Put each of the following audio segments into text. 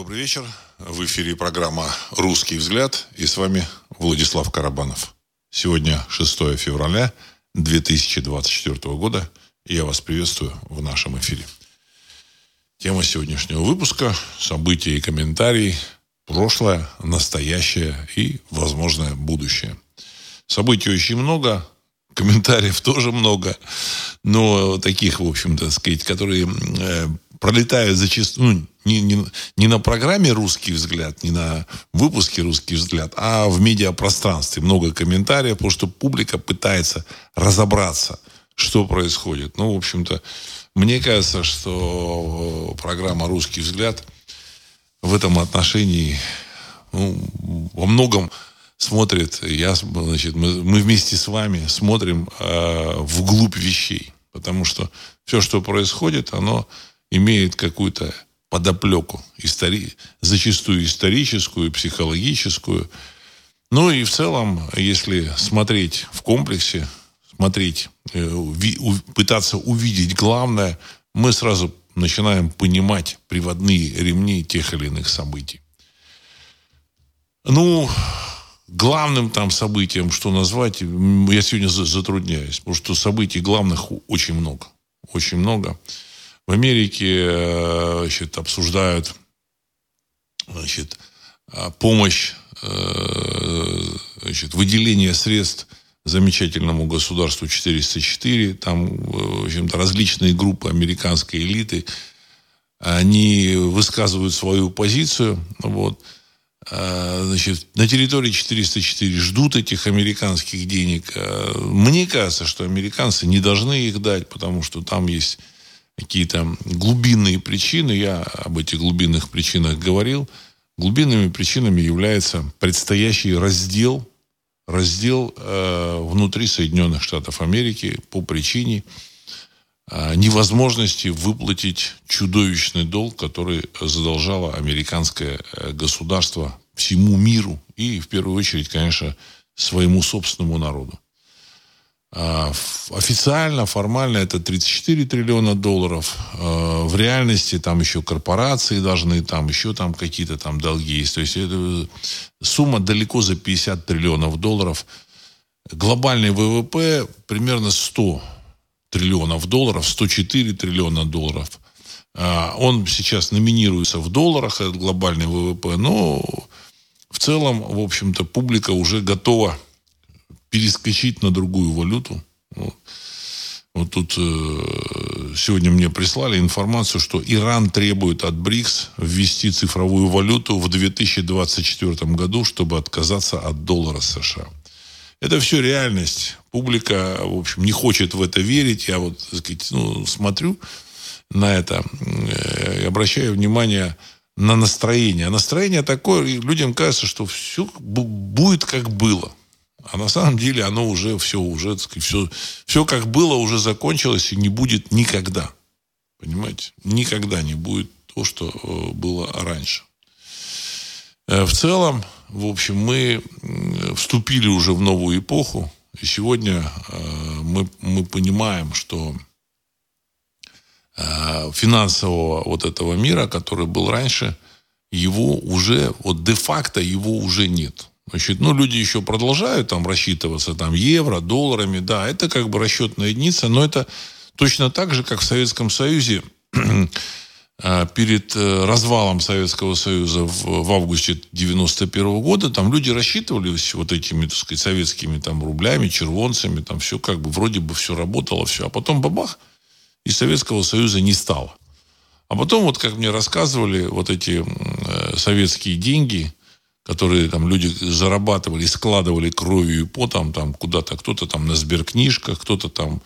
Добрый вечер. В эфире программа «Русский взгляд» и с вами Владислав Карабанов. Сегодня 6 февраля 2024 года и я вас приветствую в нашем эфире. Тема сегодняшнего выпуска – события и комментарии, прошлое, настоящее и возможное будущее. Событий очень много, комментариев тоже много, но таких, в общем-то, сказать, которые э, пролетают зачастую, ну, не, не, не на программе «Русский взгляд», не на выпуске «Русский взгляд», а в медиапространстве. Много комментариев, потому что публика пытается разобраться, что происходит. Ну, в общем-то, мне кажется, что программа «Русский взгляд» в этом отношении ну, во многом смотрит, я, значит, мы, мы вместе с вами смотрим э, вглубь вещей. Потому что все, что происходит, оно имеет какую-то подоплеку, истори... зачастую историческую, психологическую. Ну и в целом, если смотреть в комплексе, смотреть, э, пытаться увидеть главное, мы сразу начинаем понимать приводные ремни тех или иных событий. Ну, главным там событием, что назвать, я сегодня затрудняюсь, потому что событий главных очень много. Очень много. В Америке э, значит, обсуждают значит, а, помощь, э, значит, выделение средств замечательному государству 404. Там, в общем-то, различные группы американской элиты. Они высказывают свою позицию. Вот. А, значит, на территории 404 ждут этих американских денег. Мне кажется, что американцы не должны их дать, потому что там есть какие-то глубинные причины, я об этих глубинных причинах говорил, глубинными причинами является предстоящий раздел, раздел э, внутри Соединенных Штатов Америки по причине э, невозможности выплатить чудовищный долг, который задолжало американское э, государство всему миру и, в первую очередь, конечно, своему собственному народу. А, официально, формально это 34 триллиона долларов. А, в реальности там еще корпорации должны, там еще там какие-то там долги есть. То есть это сумма далеко за 50 триллионов долларов. Глобальный ВВП примерно 100 триллионов долларов, 104 триллиона долларов. А, он сейчас номинируется в долларах, этот глобальный ВВП, но в целом, в общем-то, публика уже готова перескочить на другую валюту. Вот, тут э, сегодня мне прислали информацию, что Иран требует от БРИКС ввести цифровую валюту в 2024 году, чтобы отказаться от доллара США. Это все реальность. Публика, в общем, не хочет в это верить. Я вот, так сказать, ну, смотрю на это э, и обращаю внимание на настроение. А настроение такое, людям кажется, что все будет как было. А на самом деле оно уже все, уже, сказать, все, все как было, уже закончилось и не будет никогда. Понимаете? Никогда не будет то, что э, было раньше. Э, в целом, в общем, мы вступили уже в новую эпоху. И сегодня э, мы, мы понимаем, что финансового вот этого мира, который был раньше, его уже, вот де-факто его уже нет. Значит, ну, люди еще продолжают там рассчитываться там евро, долларами, да, это как бы расчетная единица, но это точно так же, как в Советском Союзе а, перед э, развалом Советского Союза в, в августе 91 года, там люди рассчитывались вот этими, так сказать, советскими там рублями, червонцами, там все как бы вроде бы все работало, все. А потом бабах, и Советского Союза не стало. А потом, вот как мне рассказывали, вот эти э, советские деньги – которые там люди зарабатывали, складывали кровью и потом там куда-то, кто-то там на сберкнижках, кто-то там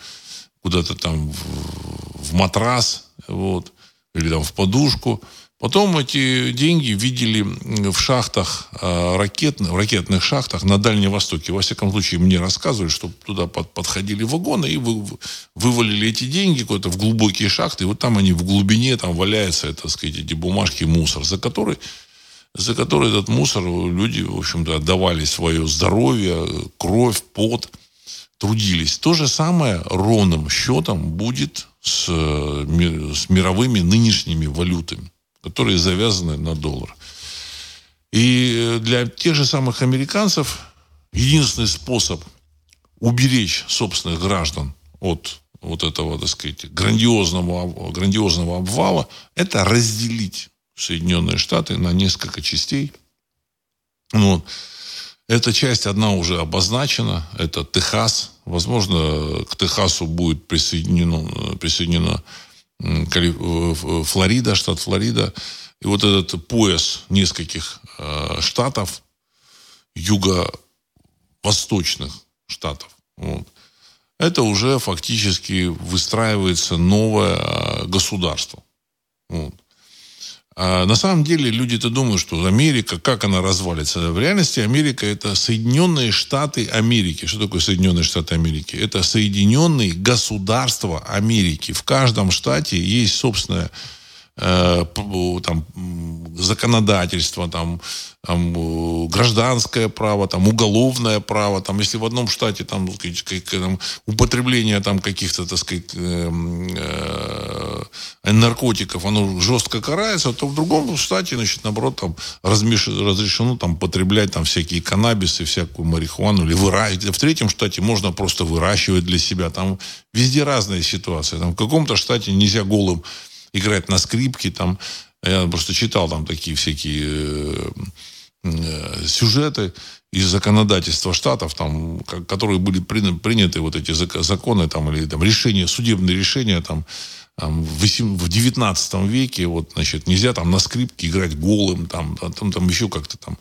куда-то там в, в матрас, вот, или там в подушку. Потом эти деньги видели в шахтах, э, ракетных, в ракетных шахтах на Дальнем Востоке. Во всяком случае, мне рассказывали, что туда под, подходили вагоны и вы, вывалили эти деньги куда-то в глубокие шахты. И вот там они в глубине, там валяются, так сказать, эти бумажки, мусор, за который за который этот мусор люди, в общем-то, отдавали свое здоровье, кровь, пот, трудились. То же самое ровным счетом будет с, с мировыми нынешними валютами. которые завязаны на доллар. И для тех же самых американцев единственный способ уберечь собственных граждан от вот этого, так сказать, грандиозного, грандиозного обвала, это разделить Соединенные Штаты на несколько частей. Ну, эта часть одна уже обозначена, это Техас. Возможно, к Техасу будет присоединено, присоединена Флорида, штат Флорида. И вот этот пояс нескольких э, штатов, юго-восточных штатов, вот, это уже фактически выстраивается новое э, государство. Вот. А на самом деле люди-то думают, что Америка, как она развалится. В реальности Америка это Соединенные Штаты Америки. Что такое Соединенные Штаты Америки? Это Соединенные Государства Америки. В каждом штате есть собственная Э, там, законодательство, там, там, гражданское право, там, уголовное право, там, если в одном штате там, там употребление там, каких-то, так сказать, э, э, наркотиков, оно жестко карается, то в другом штате, значит, наоборот, там, размеш... разрешено там, потреблять там, всякие каннабисы, всякую марихуану, или выращивать. В третьем штате можно просто выращивать для себя. Там везде разная ситуация. Там, в каком-то штате нельзя голым играть на скрипке, там, я просто читал там такие всякие э, э, сюжеты из законодательства штатов, там, которые были приняты вот эти законы там, или там, решения, судебные решения там, в 19 веке, вот, значит, нельзя там на скрипке играть голым, там, там, там еще как-то там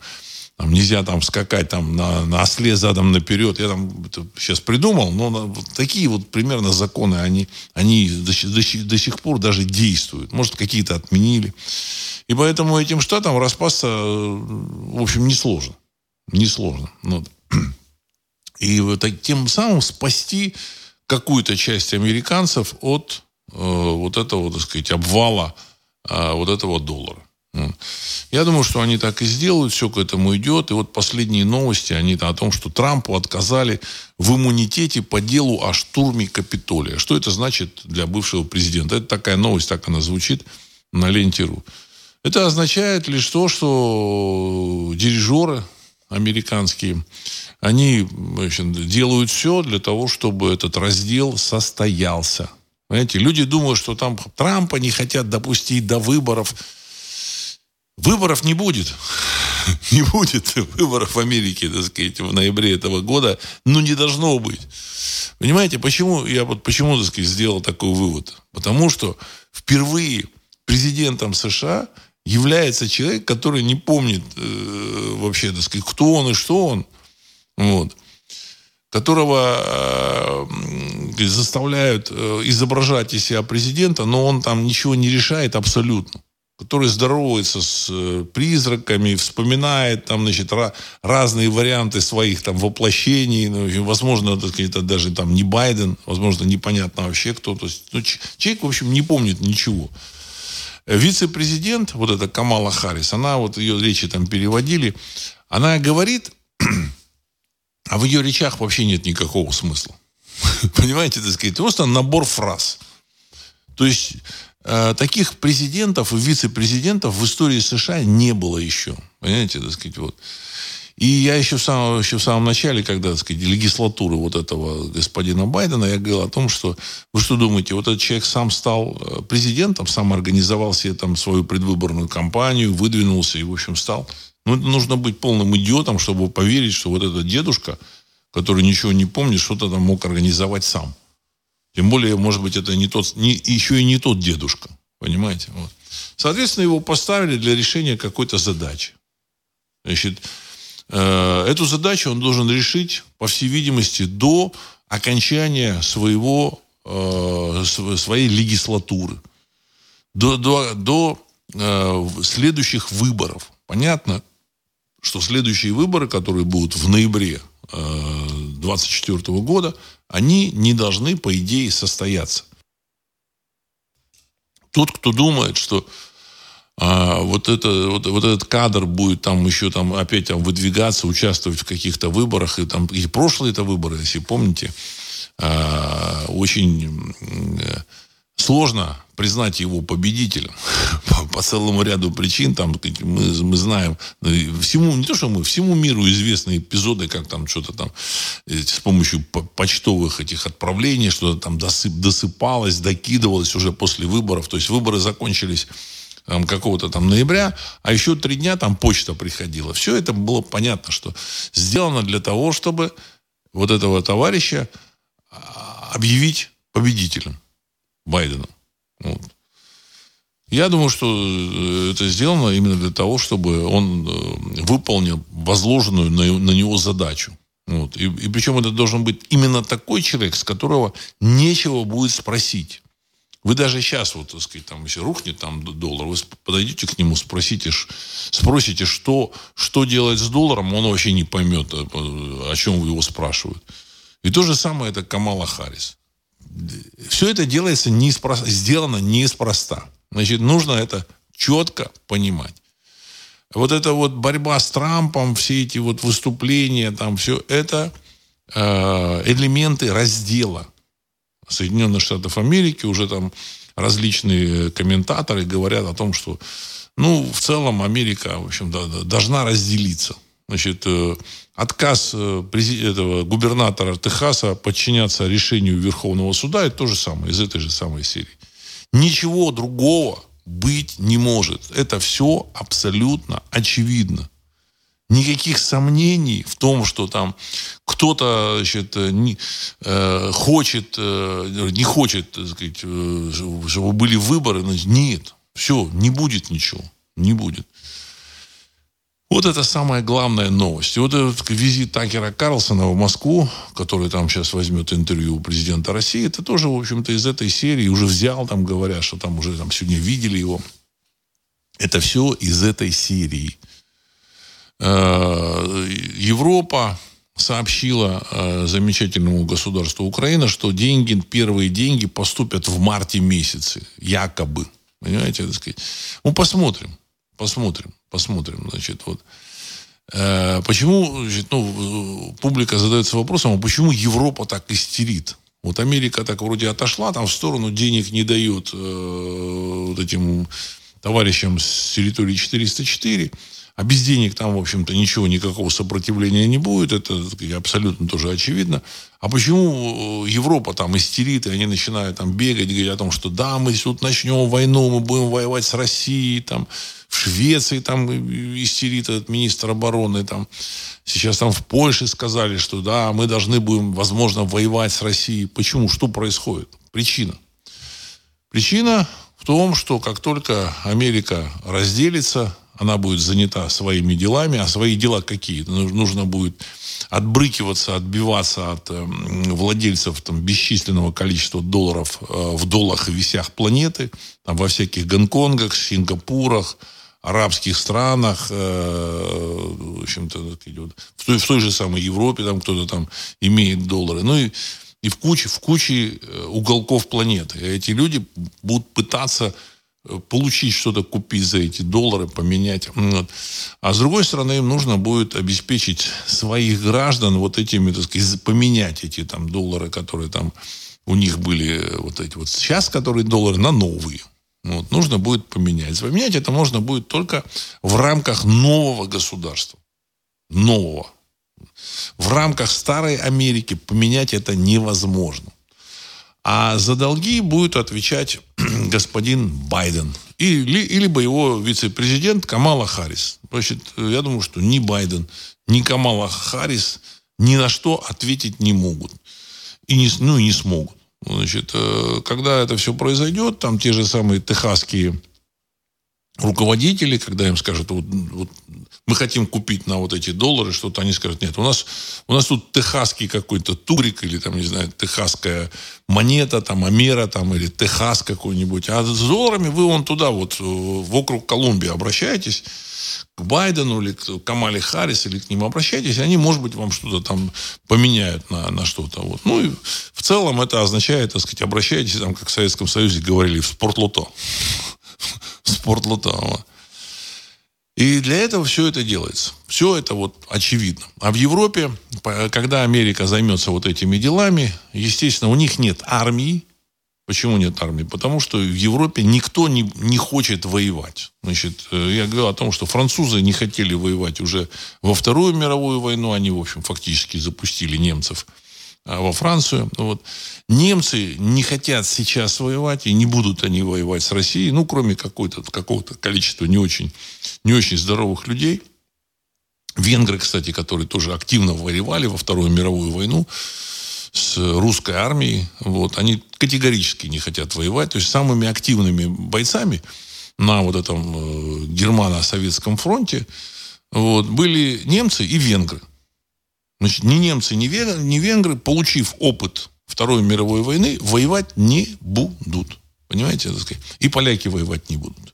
там нельзя там скакать там на, на осле задом наперед. Я там сейчас придумал, но вот такие вот примерно законы, они, они до, до, до сих пор даже действуют. Может, какие-то отменили. И поэтому этим штатам распасться, в общем, несложно. Несложно. Ну, и вот тем самым спасти какую-то часть американцев от э, вот этого, так сказать, обвала э, вот этого доллара. Я думаю, что они так и сделают, все к этому идет. И вот последние новости, они о том, что Трампу отказали в иммунитете по делу о штурме Капитолия. Что это значит для бывшего президента? Это такая новость, так она звучит на ленте.ру. Это означает лишь то, что дирижеры американские, они значит, делают все для того, чтобы этот раздел состоялся. Понимаете, люди думают, что там Трампа не хотят допустить до выборов. Выборов не будет. Не будет выборов в Америке, так сказать, в ноябре этого года. Ну, не должно быть. Понимаете, почему я вот почему, так сказать, сделал такой вывод? Потому что впервые президентом США является человек, который не помнит э, вообще, так сказать, кто он и что он. Вот которого э, заставляют э, изображать из себя президента, но он там ничего не решает абсолютно который здоровается с э, призраками, вспоминает там, значит, разные варианты своих там воплощений. Ну, возможно, так сказать, это даже там не Байден, возможно, непонятно вообще кто. То есть, ну, человек, в общем, не помнит ничего. Вице-президент, вот эта Камала Харрис, она, вот ее речи там переводили, она говорит, а в ее речах вообще нет никакого смысла. Понимаете, так сказать, просто набор фраз. То есть таких президентов и вице-президентов в истории США не было еще. Понимаете, так сказать, вот. И я еще в самом, еще в самом начале, когда, так сказать, легислатуры вот этого господина Байдена, я говорил о том, что вы что думаете, вот этот человек сам стал э, президентом, сам организовал себе там свою предвыборную кампанию, выдвинулся и, в общем, стал. Ну, нужно быть полным идиотом, чтобы поверить, что вот этот дедушка, который ничего не помнит, что-то там мог организовать сам. Тем более, может быть, это не тот, не, еще и не тот дедушка. Понимаете? Вот. Соответственно, его поставили для решения какой-то задачи. Значит, э, эту задачу он должен решить, по всей видимости, до окончания своего, э, своей легислатуры. До, до, до э, следующих выборов. Понятно, что следующие выборы, которые будут в ноябре 2024 э, года, они не должны, по идее, состояться. Тот, кто думает, что а, вот, это, вот, вот этот кадр будет там еще там опять там выдвигаться, участвовать в каких-то выборах, и там и прошлые это выборы, если помните, а, очень сложно признать его победителем по, по целому ряду причин. Там, мы, мы знаем, ну, всему, не то, что мы, всему миру известны эпизоды, как там что-то там э, с помощью почтовых этих отправлений, что-то там досып, досыпалось, докидывалось уже после выборов. То есть выборы закончились там, какого-то там ноября, а еще три дня там почта приходила. Все это было понятно, что сделано для того, чтобы вот этого товарища а, объявить победителем Байденом. Вот. Я думаю, что э, это сделано именно для того, чтобы он э, выполнил возложенную на, на него задачу. Вот. И, и причем это должен быть именно такой человек, с которого нечего будет спросить. Вы даже сейчас, вот, так сказать, там, если рухнет там доллар, вы подойдете к нему, спросите, спросите, что, что делать с долларом, он вообще не поймет, э, о чем его спрашивают. И то же самое это Камала Харрис все это делается неспроста, сделано неспроста. Значит, нужно это четко понимать. Вот эта вот борьба с Трампом, все эти вот выступления, там все это э, элементы раздела Соединенных Штатов Америки. Уже там различные комментаторы говорят о том, что, ну, в целом Америка, в общем, да, должна разделиться. Значит, э, отказ э, этого губернатора Техаса подчиняться решению Верховного суда, это то же самое, из этой же самой серии. Ничего другого быть не может. Это все абсолютно очевидно. Никаких сомнений в том, что там кто-то значит, не, э, хочет, э, не хочет, так сказать, э, чтобы были выборы. Нет, все, не будет ничего. Не будет. Вот это самая главная новость. И вот этот визит Такера Карлсона в Москву, который там сейчас возьмет интервью у президента России, это тоже, в общем-то, из этой серии уже взял, там говорят, что там уже там сегодня видели его. Это все из этой серии. Э, Европа сообщила э, замечательному государству Украина, что деньги, первые деньги поступят в марте месяце, якобы. Понимаете, так сказать. Ну, посмотрим, посмотрим. Посмотрим, значит, вот. Э, почему, значит, ну, публика задается вопросом, а почему Европа так истерит? Вот Америка так вроде отошла там в сторону, денег не дает э, вот этим товарищам с территории 404. А без денег там, в общем-то, ничего, никакого сопротивления не будет. Это абсолютно тоже очевидно. А почему э, Европа там истерит, и они начинают там бегать, говорить о том, что да, мы тут начнем войну, мы будем воевать с Россией, там, в Швеции там истерит этот министр обороны, там, сейчас там в Польше сказали, что да, мы должны будем, возможно, воевать с Россией. Почему? Что происходит? Причина. Причина в том, что как только Америка разделится, она будет занята своими делами, а свои дела какие? Нужно будет отбрыкиваться, отбиваться от э, владельцев там, бесчисленного количества долларов э, в долларах и висях планеты, там, во всяких Гонконгах, Сингапурах, арабских странах, э, в общем-то, в той, в той же самой Европе там кто-то там имеет доллары. Ну и, и в куче, в куче э, уголков планеты. Эти люди будут пытаться получить что-то, купить за эти доллары, поменять. Вот. А с другой стороны, им нужно будет обеспечить своих граждан вот этими, так сказать, поменять эти там доллары, которые там у них были э, вот эти вот сейчас, которые доллары, на новые. Вот, нужно будет поменять. Поменять это можно будет только в рамках нового государства. Нового. В рамках старой Америки поменять это невозможно. А за долги будет отвечать господин Байден. Или, или его вице-президент Камала Харрис. Значит, я думаю, что ни Байден, ни Камала Харрис ни на что ответить не могут. И не, ну, и не смогут. Значит, э, когда это все произойдет, там те же самые техасские руководители, когда им скажут, вот, вот мы хотим купить на вот эти доллары что-то, они скажут, нет, у нас, у нас тут техасский какой-то турик или там, не знаю, техасская монета, там, Амера, там, или Техас какой-нибудь. А с долларами вы вон туда, вот, э, в округ Колумбии обращаетесь, к Байдену или к Камале Харрис, или к ним обращайтесь, они, может быть, вам что-то там поменяют на, на что-то. Вот. Ну, и в целом это означает, так сказать, обращайтесь, там, как в Советском Союзе говорили, в спортлото. В спортлото. И для этого все это делается. Все это вот очевидно. А в Европе, когда Америка займется вот этими делами, естественно, у них нет армии, Почему нет армии? Потому что в Европе никто не, не хочет воевать. Значит, э, я говорил о том, что французы не хотели воевать уже во Вторую мировую войну. Они, в общем, фактически запустили немцев во Францию. Вот. Немцы не хотят сейчас воевать, и не будут они воевать с Россией, ну, кроме какого-то количества не очень, не очень здоровых людей. Венгры, кстати, которые тоже активно воевали во Вторую мировую войну, с русской армией. Вот, они категорически не хотят воевать. То есть самыми активными бойцами на вот этом э, германо-советском фронте вот, были немцы и венгры. Значит, ни немцы, ни венгры, ни венгры, получив опыт Второй мировой войны, воевать не будут. Понимаете? И поляки воевать не будут.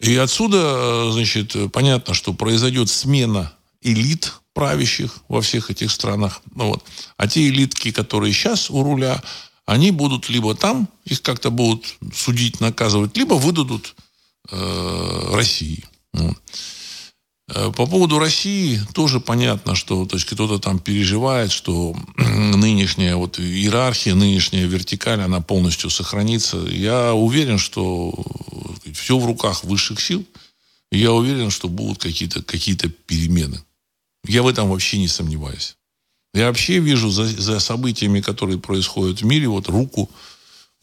И отсюда, значит, понятно, что произойдет смена элит правящих во всех этих странах. Ну, вот. А те элитки, которые сейчас у руля, они будут либо там, их как-то будут судить, наказывать, либо выдадут э, России. Вот. Э, по поводу России тоже понятно, что то есть кто-то там переживает, что нынешняя вот иерархия, нынешняя вертикаль, она полностью сохранится. Я уверен, что все в руках высших сил. Я уверен, что будут какие-то какие перемены. Я в этом вообще не сомневаюсь. Я вообще вижу за, за событиями, которые происходят в мире, вот руку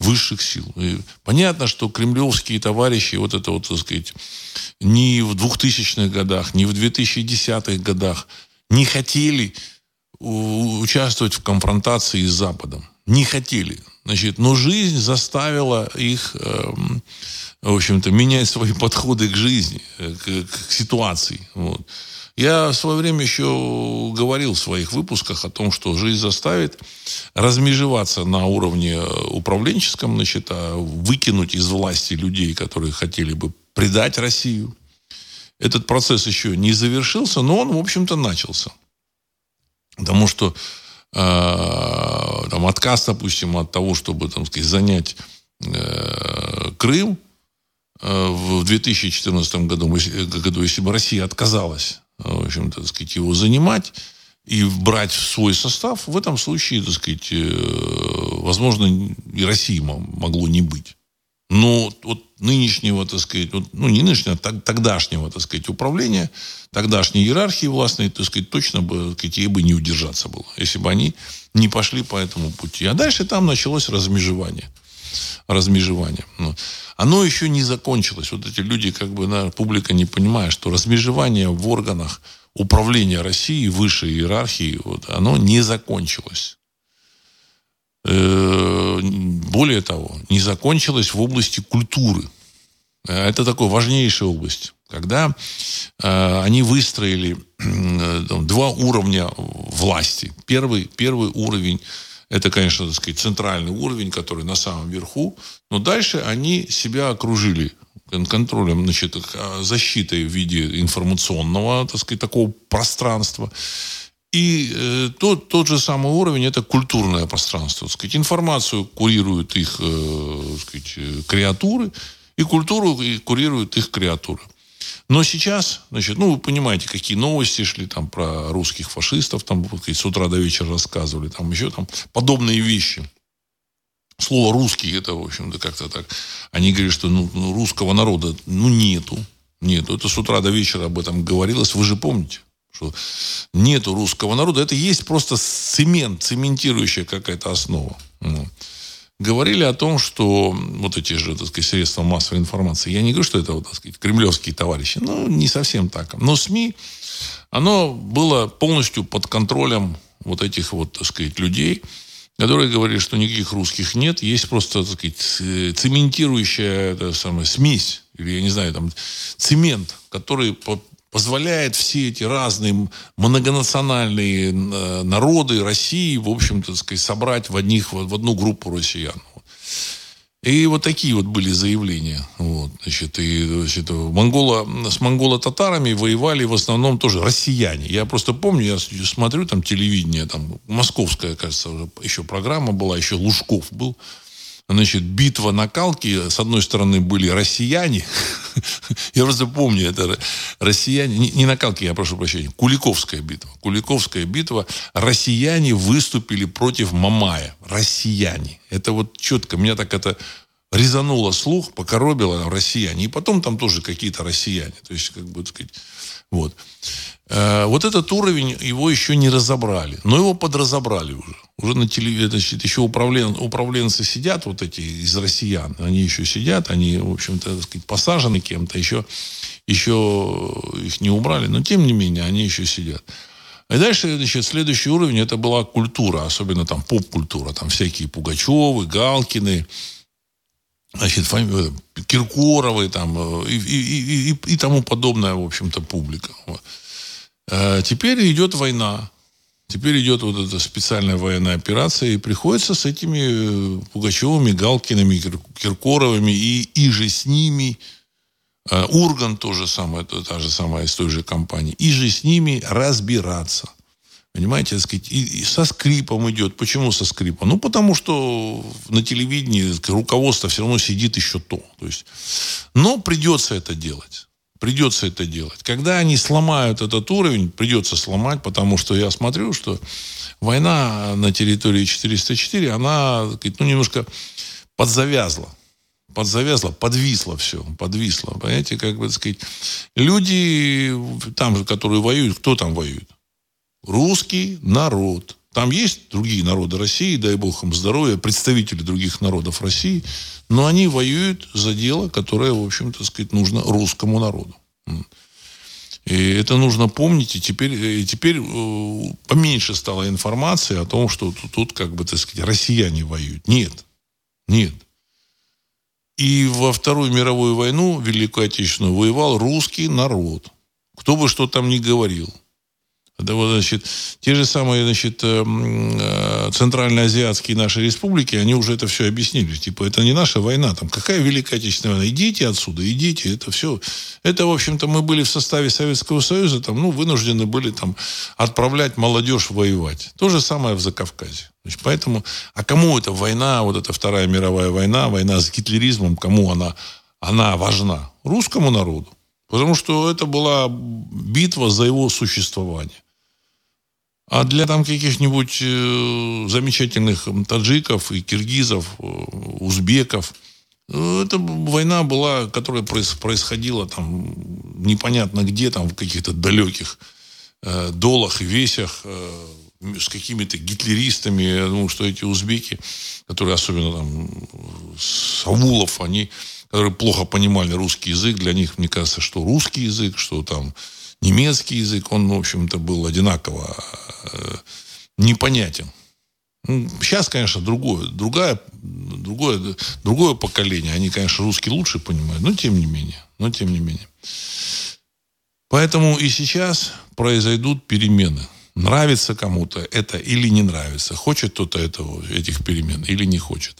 высших сил. И понятно, что кремлевские товарищи, вот это вот, так сказать, ни в 2000-х годах, ни в 2010-х годах не хотели участвовать в конфронтации с Западом. Не хотели. Значит, но жизнь заставила их, э, в общем-то, менять свои подходы к жизни, э, к, к ситуации. Вот. Я в свое время еще говорил в своих выпусках о том, что жизнь заставит размежеваться на уровне э, управленческом, значит, а выкинуть из власти людей, которые хотели бы предать Россию. Этот процесс еще не завершился, но он, в общем-то, начался. Потому что э, там, отказ, допустим, от того, чтобы там, сказать, занять э, Крым э, в 2014 году, году, если бы Россия отказалась в общем-то, так сказать, его занимать и брать в свой состав, в этом случае, так сказать, э, возможно, и России могло не быть. Но вот нынешнего, так сказать, ну, не нынешнего, а тогдашнего, так сказать, управления, тогдашней иерархии властной, так сказать, точно бы, так сказать, ей бы не удержаться было, если бы они не пошли по этому пути. А дальше там началось размежевание. Размежевание. Ну, оно еще не закончилось. Вот эти люди, как бы, на, публика не понимает, что размежевание в органах управления России, высшей иерархии, вот, оно не закончилось. Э, более того, не закончилось в области культуры. Это такая важнейшая область. Когда э, они выстроили э, два уровня власти. Первый, первый уровень это, конечно, так сказать, центральный уровень, который на самом верху. Но дальше они себя окружили контролем, значит, а, защитой в виде информационного, так сказать, такого пространства. И э, тот, тот же самый уровень – это культурное пространство. Так сказать, информацию курируют их э, сказать, э, креатуры, и культуру курируют их креатуры. Но сейчас, значит, ну, вы понимаете, какие новости шли там про русских фашистов, там с утра до вечера рассказывали, там еще там подобные вещи. Слово «русский» это, в общем-то, как-то так. Они говорят, что ну, ну, русского народа, ну, нету. Нету. Это с утра до вечера об этом говорилось. Вы же помните, что нету русского народа. Это есть просто цемент, цементирующая какая-то основа. Ну говорили о том, что вот эти же, так сказать, средства массовой информации, я не говорю, что это, вот, так сказать, кремлевские товарищи, ну, не совсем так. Но СМИ, оно было полностью под контролем вот этих вот, так сказать, людей, которые говорили, что никаких русских нет, есть просто, так сказать, цементирующая это самая, смесь, или, я не знаю, там, цемент, который позволяет все эти разные многонациональные э, народы России, в общем-то, сказать, собрать в, одних, в одну группу россиян. И вот такие вот были заявления. Вот, значит, и, значит, монголо, с монголо-татарами воевали в основном тоже россияне. Я просто помню, я смотрю там телевидение, там московская, кажется, еще программа была, еще Лужков был значит, битва накалки. С одной стороны были россияне. Я просто помню, это россияне, не, накалки, я прошу прощения, Куликовская битва. Куликовская битва. Россияне выступили против Мамая. Россияне. Это вот четко, меня так это резануло слух, покоробило россияне. И потом там тоже какие-то россияне. То есть, как бы, сказать, вот. Э, вот этот уровень, его еще не разобрали. Но его подразобрали уже. Уже на телевизоре, значит, еще управлен, управленцы сидят, вот эти из россиян. Они еще сидят, они, в общем-то, так сказать, посажены кем-то. Еще, еще их не убрали. Но, тем не менее, они еще сидят. И дальше, значит, следующий уровень, это была культура. Особенно там поп-культура. Там всякие Пугачевы, Галкины, значит, фами... Киркоровы там, и, и, и, и тому подобная, в общем-то, публика. Вот. А теперь идет война. Теперь идет вот эта специальная военная операция, и приходится с этими э, Пугачевыми, Галкиными, Киркоровыми и, и же с ними, э, Урган тоже самое, та же самая из той же компании, и же с ними разбираться. Понимаете, так сказать, и, и со скрипом идет. Почему со скрипом? Ну, потому что на телевидении руководство все равно сидит еще то. то есть, но придется это делать. Придется это делать. Когда они сломают этот уровень, придется сломать, потому что я смотрю, что война на территории 404, она ну, немножко подзавязла. Подзавязла, подвисла все, подвисла. Понимаете, как бы сказать, люди там, которые воюют, кто там воюет? Русский народ. Там есть другие народы России, дай бог им здоровья, представители других народов России, но они воюют за дело, которое, в общем-то, сказать, нужно русскому народу. И это нужно помнить. И теперь, и теперь э, поменьше стало информации о том, что тут, тут, как бы, так сказать, россияне воюют. Нет. Нет. И во Вторую мировую войну, Великую Отечественную, воевал русский народ. Кто бы что там ни говорил. Да, вот, значит, те же самые значит, э, э, центральноазиатские наши республики, они уже это все объяснили. Типа, это не наша война. Там, какая Великая Отечественная война? Идите отсюда, идите. Это все. Это, в общем-то, мы были в составе Советского Союза, там, ну, вынуждены были там отправлять молодежь воевать. То же самое в Закавказье. Значит, поэтому, а кому эта война, вот эта Вторая мировая война, война с гитлеризмом, кому она, она важна? Русскому народу. Потому что это была битва за его существование. А для там каких-нибудь э, замечательных таджиков и киргизов, э, узбеков, э, это война была, которая происходила там непонятно где, там в каких-то далеких долах и весях, с какими-то гитлеристами. Ну, что эти узбеки, которые особенно там Саулов, они, которые плохо понимали русский язык, для них, мне кажется, что русский язык, что там немецкий язык, он, в общем-то, был одинаково э, непонятен. Ну, сейчас, конечно, другое, другое, другое, другое поколение. Они, конечно, русский лучше понимают, но тем не менее. Но тем не менее. Поэтому и сейчас произойдут перемены. Нравится кому-то это или не нравится. Хочет кто-то этого, этих перемен или не хочет.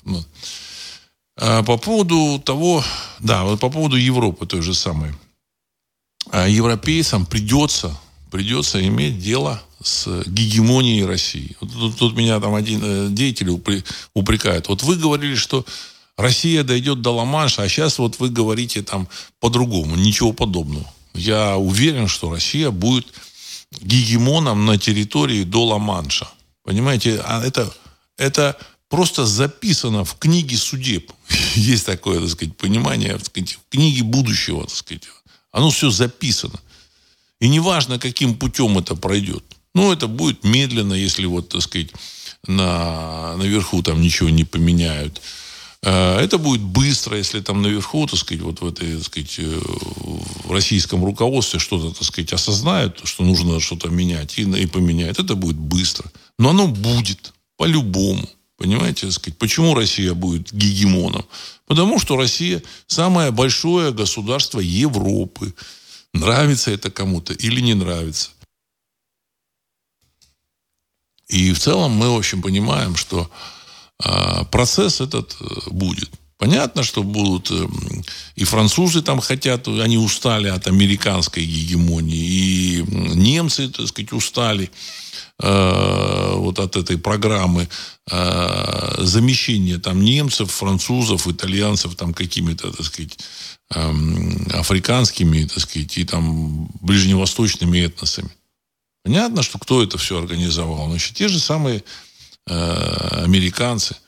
А по поводу того, да, вот по поводу Европы той же самой. А европейцам придется, придется иметь дело с гегемонией России. Тут, тут меня там один э, деятель упрекает. Вот вы говорили, что Россия дойдет до Ла-Манша, а сейчас вот вы говорите там по-другому. Ничего подобного. Я уверен, что Россия будет гегемоном на территории до Ла-Манша. Понимаете, а это, это просто записано в книге судеб. Есть такое, так сказать, понимание, так сказать, в книге будущего, так сказать. Оно все записано. И неважно, каким путем это пройдет. Ну, это будет медленно, если вот, так сказать, на, наверху там ничего не поменяют. А, это будет быстро, если там наверху, так сказать, вот в этой, так сказать, э, в российском руководстве что-то, так сказать, осознают, что нужно что-то менять и, и поменяют. Это будет быстро. Но оно будет по-любому. Понимаете, так сказать, почему Россия будет гегемоном? Потому что Россия самое большое государство Европы. Нравится это кому-то или не нравится. И в целом мы, в общем, понимаем, что э, процесс этот э, будет. Понятно, что будут и французы там хотят, они устали от американской гегемонии, и немцы, так сказать, устали э, вот от этой программы э, замещения там немцев, французов, итальянцев там какими-то, так сказать, э, африканскими, так сказать, и там ближневосточными этносами. Понятно, что кто это все организовал. Значит, те же самые э, американцы –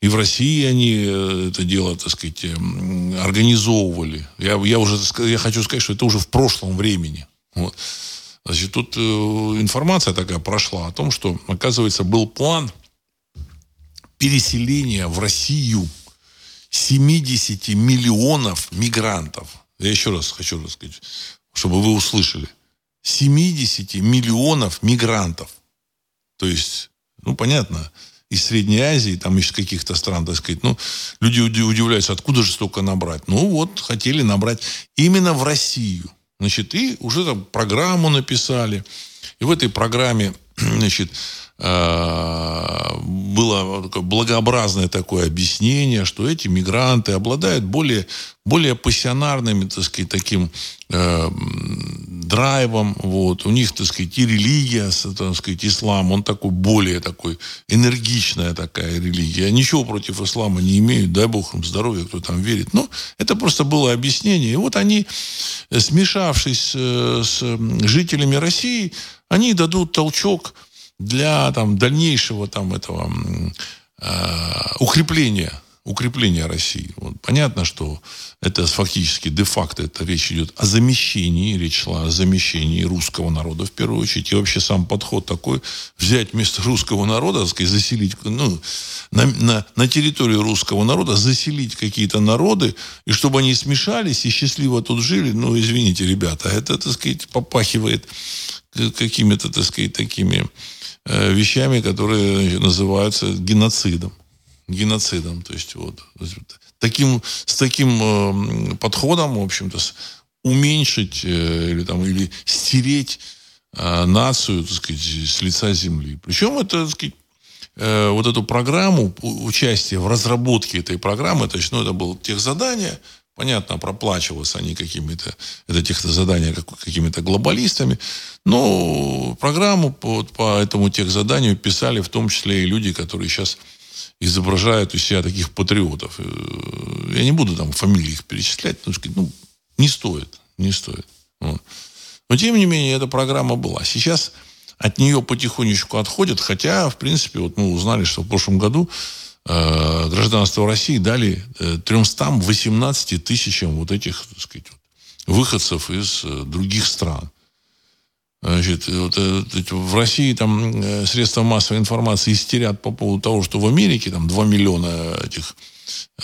и в России они э, это дело, так сказать, эм, организовывали. Я, я уже я хочу сказать, что это уже в прошлом времени. Вот. Значит, тут э, информация такая прошла о том, что, оказывается, был план переселения в Россию 70 миллионов мигрантов. Я еще раз хочу рассказать, чтобы вы услышали. 70 миллионов мигрантов. То есть, ну, понятно, из Средней Азии, там из каких-то стран, так сказать. Ну, люди удивляются, откуда же столько набрать. Ну, вот, хотели набрать именно в Россию. Значит, и уже там программу написали. И в этой программе, значит, э, было благообразное такое объяснение, что эти мигранты обладают более, более пассионарными, так сказать, таким э, драйвом, вот, у них, так сказать, и религия, так сказать, ислам, он такой более такой энергичная такая религия. Ничего против ислама не имеют, дай бог им здоровья, кто там верит. Но это просто было объяснение. И вот они, смешавшись э, с жителями России, они дадут толчок для там, дальнейшего там, этого, э, укрепления укрепления России. Вот. Понятно, что это фактически де-факто это речь идет о замещении, речь шла о замещении русского народа в первую очередь. И вообще сам подход такой, взять вместо русского народа, так сказать, заселить, ну, на, на, на территорию русского народа заселить какие-то народы, и чтобы они смешались и счастливо тут жили, ну, извините, ребята, это, так сказать, попахивает какими-то, так сказать, такими вещами, которые называются геноцидом геноцидом. То есть вот таким, с таким э, подходом, в общем-то, уменьшить э, или, там, или стереть э, нацию, так сказать, с лица земли. Причем это, так сказать, э, вот эту программу, участие в разработке этой программы, то есть, ну, это было тех задания, понятно, проплачивалось они какими-то, это тех задания какими-то глобалистами, но программу по, по этому тех заданию писали в том числе и люди, которые сейчас изображают из себя таких патриотов. Э, я не буду там фамилии их перечислять, потому что ну, не стоит, не стоит. Вот. Но, тем не менее, эта программа была. Сейчас от нее потихонечку отходят, хотя, в принципе, вот мы узнали, что в прошлом году э, гражданство России дали э, 318 тысячам вот этих, так сказать, выходцев из э, других стран. Значит, вот, э, в России там э, средства массовой информации истерят по поводу того, что в Америке там 2 миллиона этих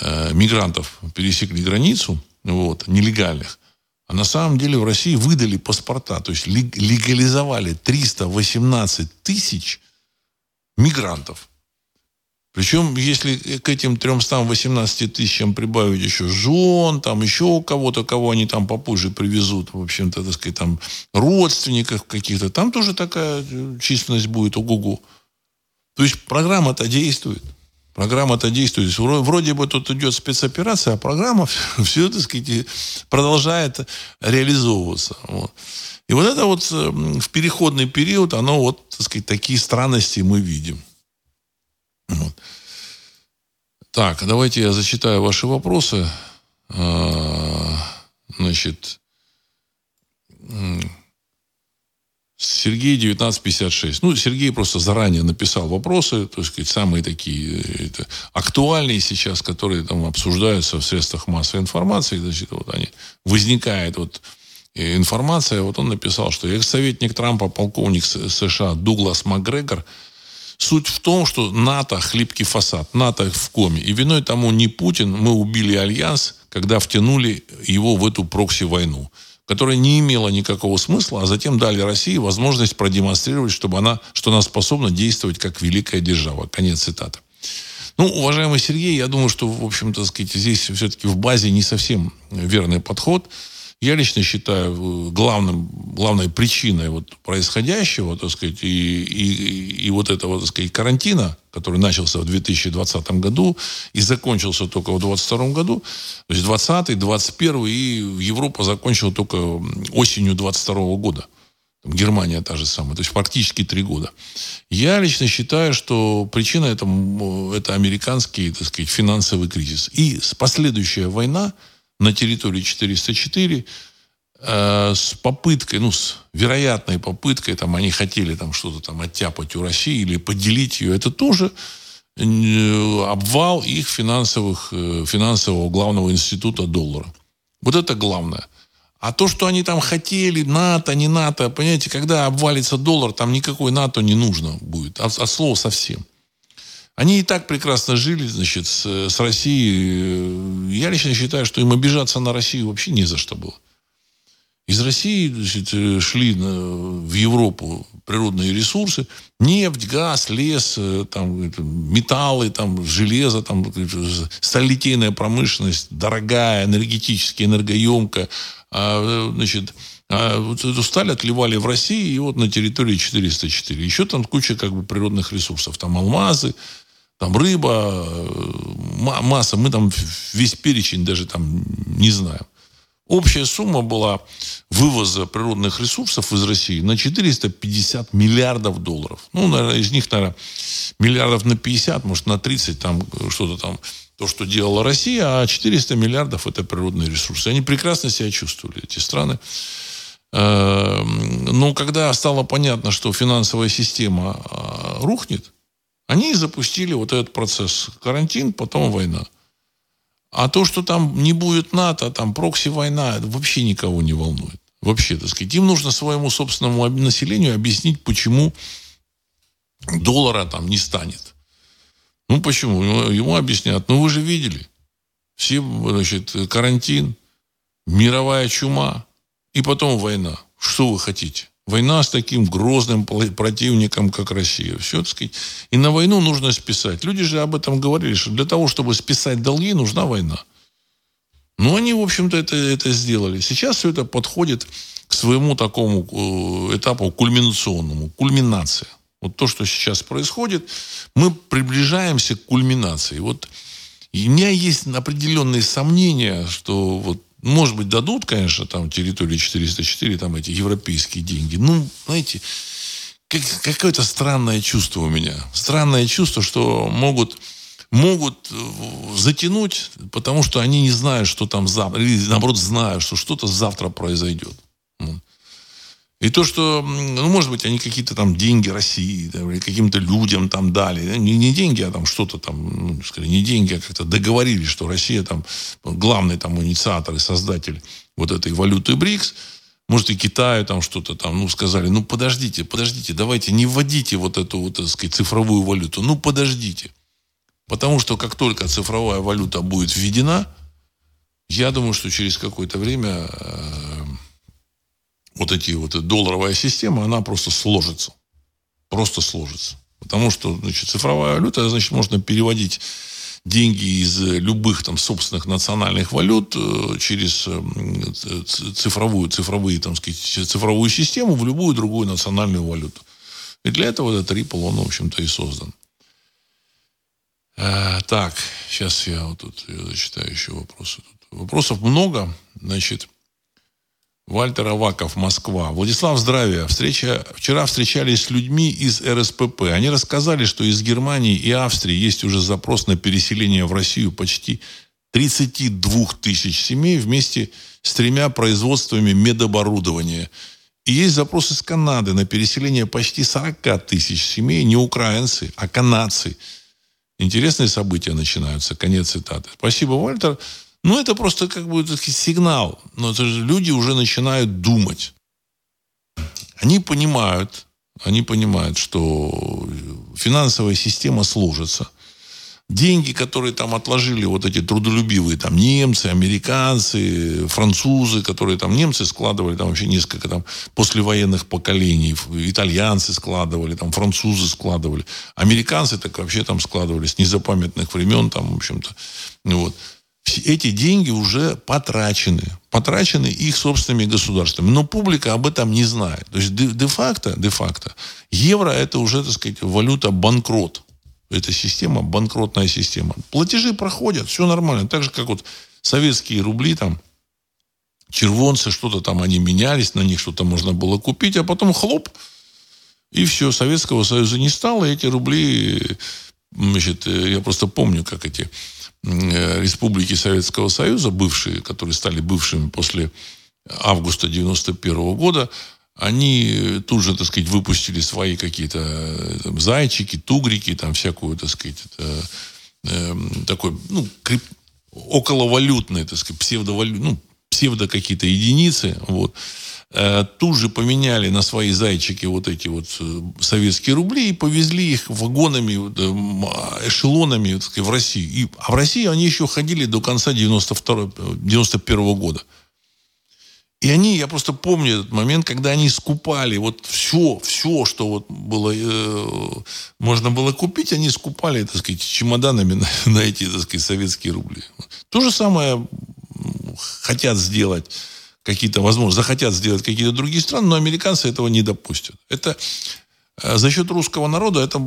э, мигрантов пересекли границу, вот, нелегальных. А на самом деле в России выдали паспорта, то есть легализовали 318 тысяч мигрантов. Причем, если к этим 318 тысячам прибавить еще жен, там еще у кого-то, кого они там попозже привезут, в общем-то, так сказать, там родственников каких-то, там тоже такая э, численность будет ого-го. То есть программа-то действует. Программа-то действует. Вроде бы тут идет спецоперация, а программа все, так сказать, продолжает реализовываться. Вот. И вот это вот э, в переходный период, оно вот, так сказать, такие странности мы видим. Вот. Так, давайте я зачитаю ваши вопросы. А, значит, Сергей 1956. Ну, Сергей просто заранее написал вопросы, то есть самые такие это, актуальные сейчас, которые там обсуждаются в средствах массовой информации. Значит, вот они возникает вот информация. Вот он написал, что экс-советник Трампа, полковник США Дуглас Макгрегор – Суть в том, что НАТО хлипкий фасад, НАТО в коме. И виной тому не Путин, мы убили Альянс, когда втянули его в эту прокси-войну которая не имела никакого смысла, а затем дали России возможность продемонстрировать, чтобы она, что она способна действовать как великая держава. Конец цитаты. Ну, уважаемый Сергей, я думаю, что, в общем-то, сказать, здесь все-таки в базе не совсем верный подход. Я лично считаю, главным главной причиной вот происходящего, так сказать, и, и, и вот этого, так сказать, карантина, который начался в 2020 году и закончился только в 2022 году, то есть 20 21 и Европа закончила только осенью 22 года. Германия та же самая. То есть фактически три года. Я лично считаю, что причина это, это американский, так сказать, финансовый кризис. И последующая война на территории 404 э, с попыткой, ну, с вероятной попыткой, там, они хотели там что-то там оттяпать у России или поделить ее, это тоже э, обвал их финансовых, э, финансового главного института доллара. Вот это главное. А то, что они там хотели, НАТО, не НАТО, понимаете, когда обвалится доллар, там никакой НАТО не нужно будет. От, от слова совсем. Они и так прекрасно жили, значит, с, с Россией. Я лично считаю, что им обижаться на Россию вообще не за что было. Из России значит, шли в Европу природные ресурсы, нефть, газ, лес, э, там, металлы, там, железо, там, сталелитейная промышленность, дорогая, энергетически энергоемкая. А, значит, а вот эту сталь отливали в России и вот на территории 404. Еще там куча как бы природных ресурсов. Там алмазы, там рыба, э, масса. Мы там весь перечень даже там не знаем. Общая сумма была вывоза природных ресурсов из России на 450 миллиардов долларов. Ну, наверное, из них, наверное, миллиардов на 50, может, на 30, там что-то там, то, что делала Россия, а 400 миллиардов – это природные ресурсы. Они прекрасно себя чувствовали, эти страны. Эм, но когда стало понятно, что финансовая система а, рухнет, они запустили вот этот процесс. Карантин, потом война. А то, что там не будет НАТО, там прокси-война, это вообще никого не волнует. Вообще, так сказать. Им нужно своему собственному населению объяснить, почему доллара там не станет. Ну, почему? Ему объяснят. Ну, вы же видели. Все, значит, карантин, мировая чума, и потом война. Что вы хотите? Война с таким грозным противником, как Россия. Все, так сказать. И на войну нужно списать. Люди же об этом говорили, что для того, чтобы списать долги, нужна война. Ну, они, в общем-то, это, это сделали. Сейчас все это подходит к своему такому э, этапу кульминационному. Кульминация. Вот то, что сейчас происходит, мы приближаемся к кульминации. Вот у меня есть определенные сомнения, что вот может быть, дадут, конечно, там территории 404, там эти европейские деньги. Ну, знаете, как, какое-то странное чувство у меня. Странное чувство, что могут, могут э, затянуть, потому что они не знают, что там завтра, или наоборот знают, что что-то завтра произойдет. И то, что, ну, может быть, они какие-то там деньги России, да, каким-то людям там дали. Не, не деньги, а там что-то там, ну, скорее, не деньги, а как-то договорились, что Россия там главный там инициатор и создатель вот этой валюты БРИКС. Может, и Китаю там что-то там, ну, сказали, ну, подождите, подождите, давайте не вводите вот эту вот, так сказать, цифровую валюту. Ну, подождите. Потому что как только цифровая валюта будет введена, я думаю, что через какое-то время э, вот эти вот долларовая система, она просто сложится. Просто сложится. Потому что, значит, цифровая валюта, значит, можно переводить деньги из любых там собственных национальных валют э, через э, цифровую, цифровые, там сказать, цифровую систему в любую другую национальную валюту. И для этого этот Ripple, он, в общем-то, и создан. А, так, сейчас я вот тут я зачитаю еще вопросы. Тут вопросов много. Значит, Вальтер Аваков, Москва. Владислав, здравия. Встреча, вчера встречались с людьми из РСПП. Они рассказали, что из Германии и Австрии есть уже запрос на переселение в Россию почти 32 тысяч семей вместе с тремя производствами медоборудования. И есть запрос из Канады на переселение почти 40 тысяч семей, не украинцы, а канадцы. Интересные события начинаются. Конец цитаты. Спасибо, Вальтер. Ну, это просто как бы такой сигнал. Но это же люди уже начинают думать. Они понимают, они понимают, что финансовая система сложится. Деньги, которые там отложили вот эти трудолюбивые там немцы, американцы, французы, которые там немцы складывали там вообще несколько там послевоенных поколений, итальянцы складывали, там французы складывали, американцы так вообще там складывали с незапамятных времен там, в общем-то, вот эти деньги уже потрачены. Потрачены их собственными государствами. Но публика об этом не знает. То есть де-факто, де-факто, евро это уже, так сказать, валюта банкрот. Это система, банкротная система. Платежи проходят, все нормально. Так же, как вот советские рубли там, червонцы, что-то там они менялись, на них что-то можно было купить, а потом хлоп, и все, Советского Союза не стало, эти рубли, значит, э, я просто помню, как эти республики Советского Союза, бывшие, которые стали бывшими после августа 91 года, они тут же, так сказать, выпустили свои какие-то э, там, зайчики, тугрики, там всякую, так сказать, это, э, такой, ну, крип, околовалютные, так сказать, псевдовалют, ну, псевдо какие-то единицы, вот. Э, тут же поменяли на свои зайчики вот эти вот э, советские рубли и повезли их вагонами, э, эшелонами сказать, в Россию. И, а в России они еще ходили до конца 92, 91 года. И они, я просто помню этот момент, когда они скупали вот все, все, что вот было, э, можно было купить, они скупали, так сказать, чемоданами на, на эти, так сказать, советские рубли. То же самое хотят сделать какие-то, возможно, захотят сделать какие-то другие страны, но американцы этого не допустят. Это э, за счет русского народа, это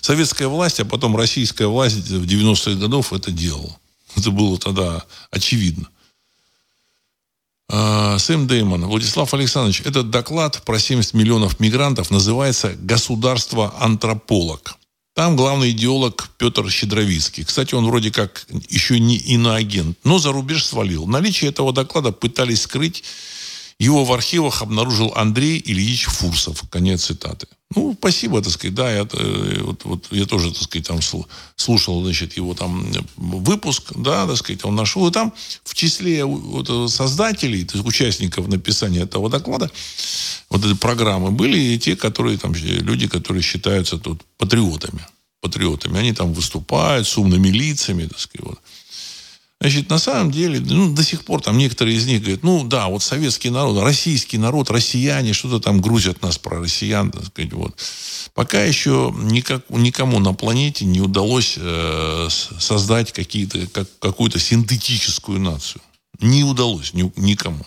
советская власть, а потом российская власть в 90-х годов это делала. Это было тогда очевидно. А, Сэм Деймон, Владислав Александрович, этот доклад про 70 миллионов мигрантов называется «Государство-антрополог». Там главный идеолог Петр Щедровицкий. Кстати, он вроде как еще не иноагент, но за рубеж свалил. Наличие этого доклада пытались скрыть. Его в архивах обнаружил Андрей Ильич Фурсов. Конец цитаты. Ну, спасибо, так сказать, да, я, э, вот, вот, я тоже, так сказать, там слушал, значит, его там выпуск, да, так сказать, он нашел, и там в числе вот, создателей, то есть участников написания этого доклада, вот этой программы, были и те, которые там, люди, которые считаются тут патриотами, патриотами, они там выступают с умными лицами, так сказать, вот. Значит, на самом деле, ну, до сих пор там некоторые из них говорят, ну, да, вот советский народ, российский народ, россияне, что-то там грузят нас про россиян, так сказать, вот. Пока еще никак, никому на планете не удалось э, создать какие-то, как, какую-то синтетическую нацию. Не удалось ни, никому.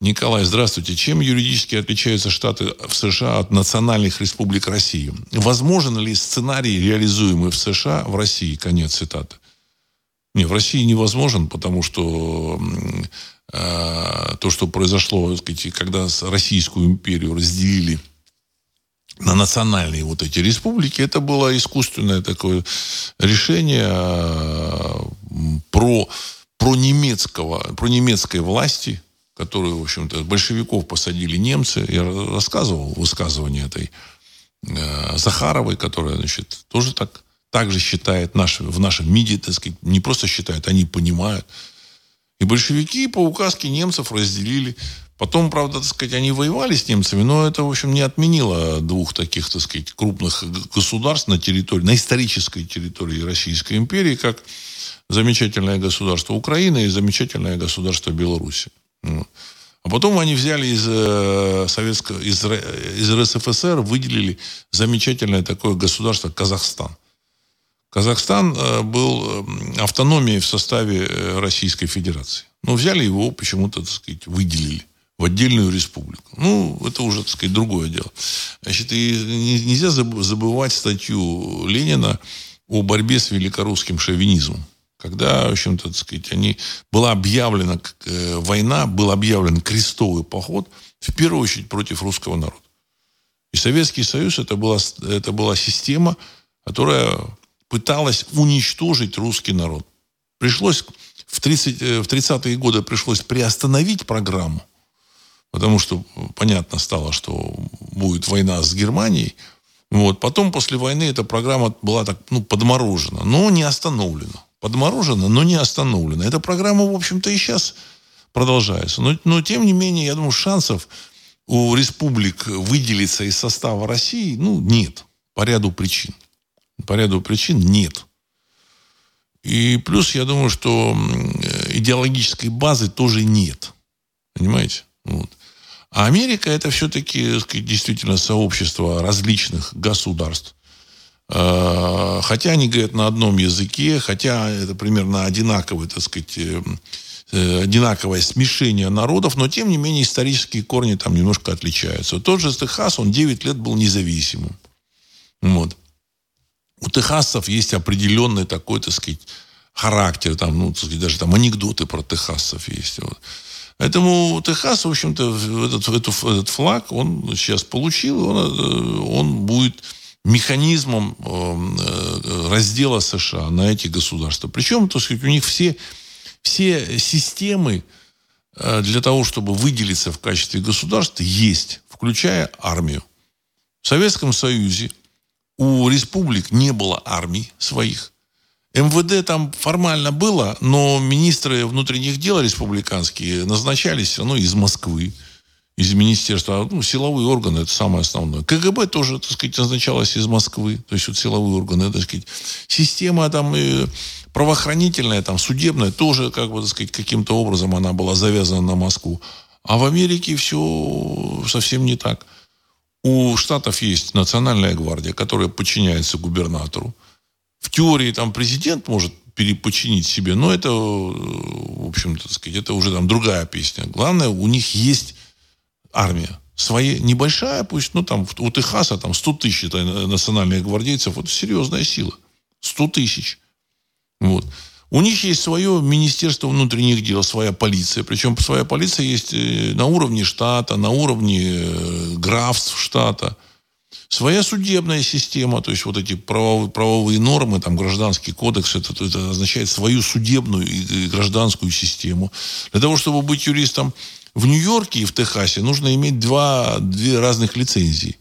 Николай, здравствуйте. Чем юридически отличаются Штаты в США от национальных республик России? Возможен ли сценарий, реализуемый в США, в России? Конец цитаты. Не, в России невозможен, потому что э, то, что произошло, сказать, когда Российскую империю разделили на национальные вот эти республики, это было искусственное такое решение э, про, про немецкого, про немецкой власти, которую, в общем-то, большевиков посадили немцы. Я рассказывал высказывание этой э, Захаровой, которая, значит, тоже так также считает наш, в нашем МИДе, так сказать, не просто считают, они понимают. И большевики по указке немцев разделили. Потом, правда, так сказать, они воевали с немцами, но это, в общем, не отменило двух таких, так сказать, крупных государств на территории, на исторической территории Российской империи, как замечательное государство Украины и замечательное государство Беларуси. А потом они взяли из э, советского, из, из РСФСР, выделили замечательное такое государство Казахстан – Казахстан э, был автономией в составе э, Российской Федерации. Но взяли его почему-то, так сказать, выделили в отдельную республику. Ну, это уже, так сказать, другое дело. Значит, и нельзя забывать статью Ленина о борьбе с великорусским шовинизмом. Когда, в общем-то, так сказать, они, была объявлена э, война, был объявлен крестовый поход, в первую очередь против русского народа. И Советский Союз это была, это была система, которая пыталась уничтожить русский народ. Пришлось в, 30, э, в 30-е годы пришлось приостановить программу, потому что понятно стало, что будет война с Германией. Вот. Потом, после войны, эта программа была так, ну, подморожена, но не остановлена. Подморожена, но не остановлена. Эта программа, в общем-то, и сейчас продолжается. Но, но, тем не менее, я думаю, шансов у республик выделиться из состава России, ну, нет. По ряду причин по ряду причин нет. И плюс, я думаю, что идеологической базы тоже нет. Понимаете? Вот. А Америка это все-таки действительно сообщество различных государств. Э, хотя они говорят на одном языке, хотя это примерно одинаковый, так сказать, э, э, одинаковое смешение народов, но тем не менее исторические корни там немножко отличаются. Тот же Техас, он 9 лет был независимым. Вот. У техасцев есть определенный такой, так сказать, характер, там, ну, так сказать, даже там анекдоты про техасцев есть. Вот. Поэтому Техас, в общем-то, этот, этот, этот флаг он сейчас получил, он, он будет механизмом эм, э, раздела США на эти государства. Причем, так сказать, у них все, все системы э, для того, чтобы выделиться в качестве государства, есть, включая армию. В Советском Союзе у республик не было армий своих. МВД там формально было, но министры внутренних дел республиканские назначались равно из Москвы из министерства, ну, силовые органы, это самое основное. КГБ тоже, так сказать, назначалось из Москвы, то есть вот силовые органы, так сказать. Система там и правоохранительная, там, судебная, тоже, как бы, так сказать, каким-то образом она была завязана на Москву. А в Америке все совсем не так. У штатов есть национальная гвардия, которая подчиняется губернатору. В теории там президент может переподчинить себе, но это, в общем-то, сказать, это уже там другая песня. Главное, у них есть армия своя небольшая, пусть, ну, там, у Техаса там 100 тысяч это национальных гвардейцев, это серьезная сила. 100 тысяч. Вот. У них есть свое Министерство внутренних дел, своя полиция. Причем своя полиция есть э, на уровне штата, на уровне э, графств штата. Своя судебная система, то есть вот эти правовые, правовые нормы, там гражданский кодекс, это, это означает свою судебную и гражданскую систему. Для того, чтобы быть юристом, в Нью-Йорке и в Техасе нужно иметь два, две разных лицензии.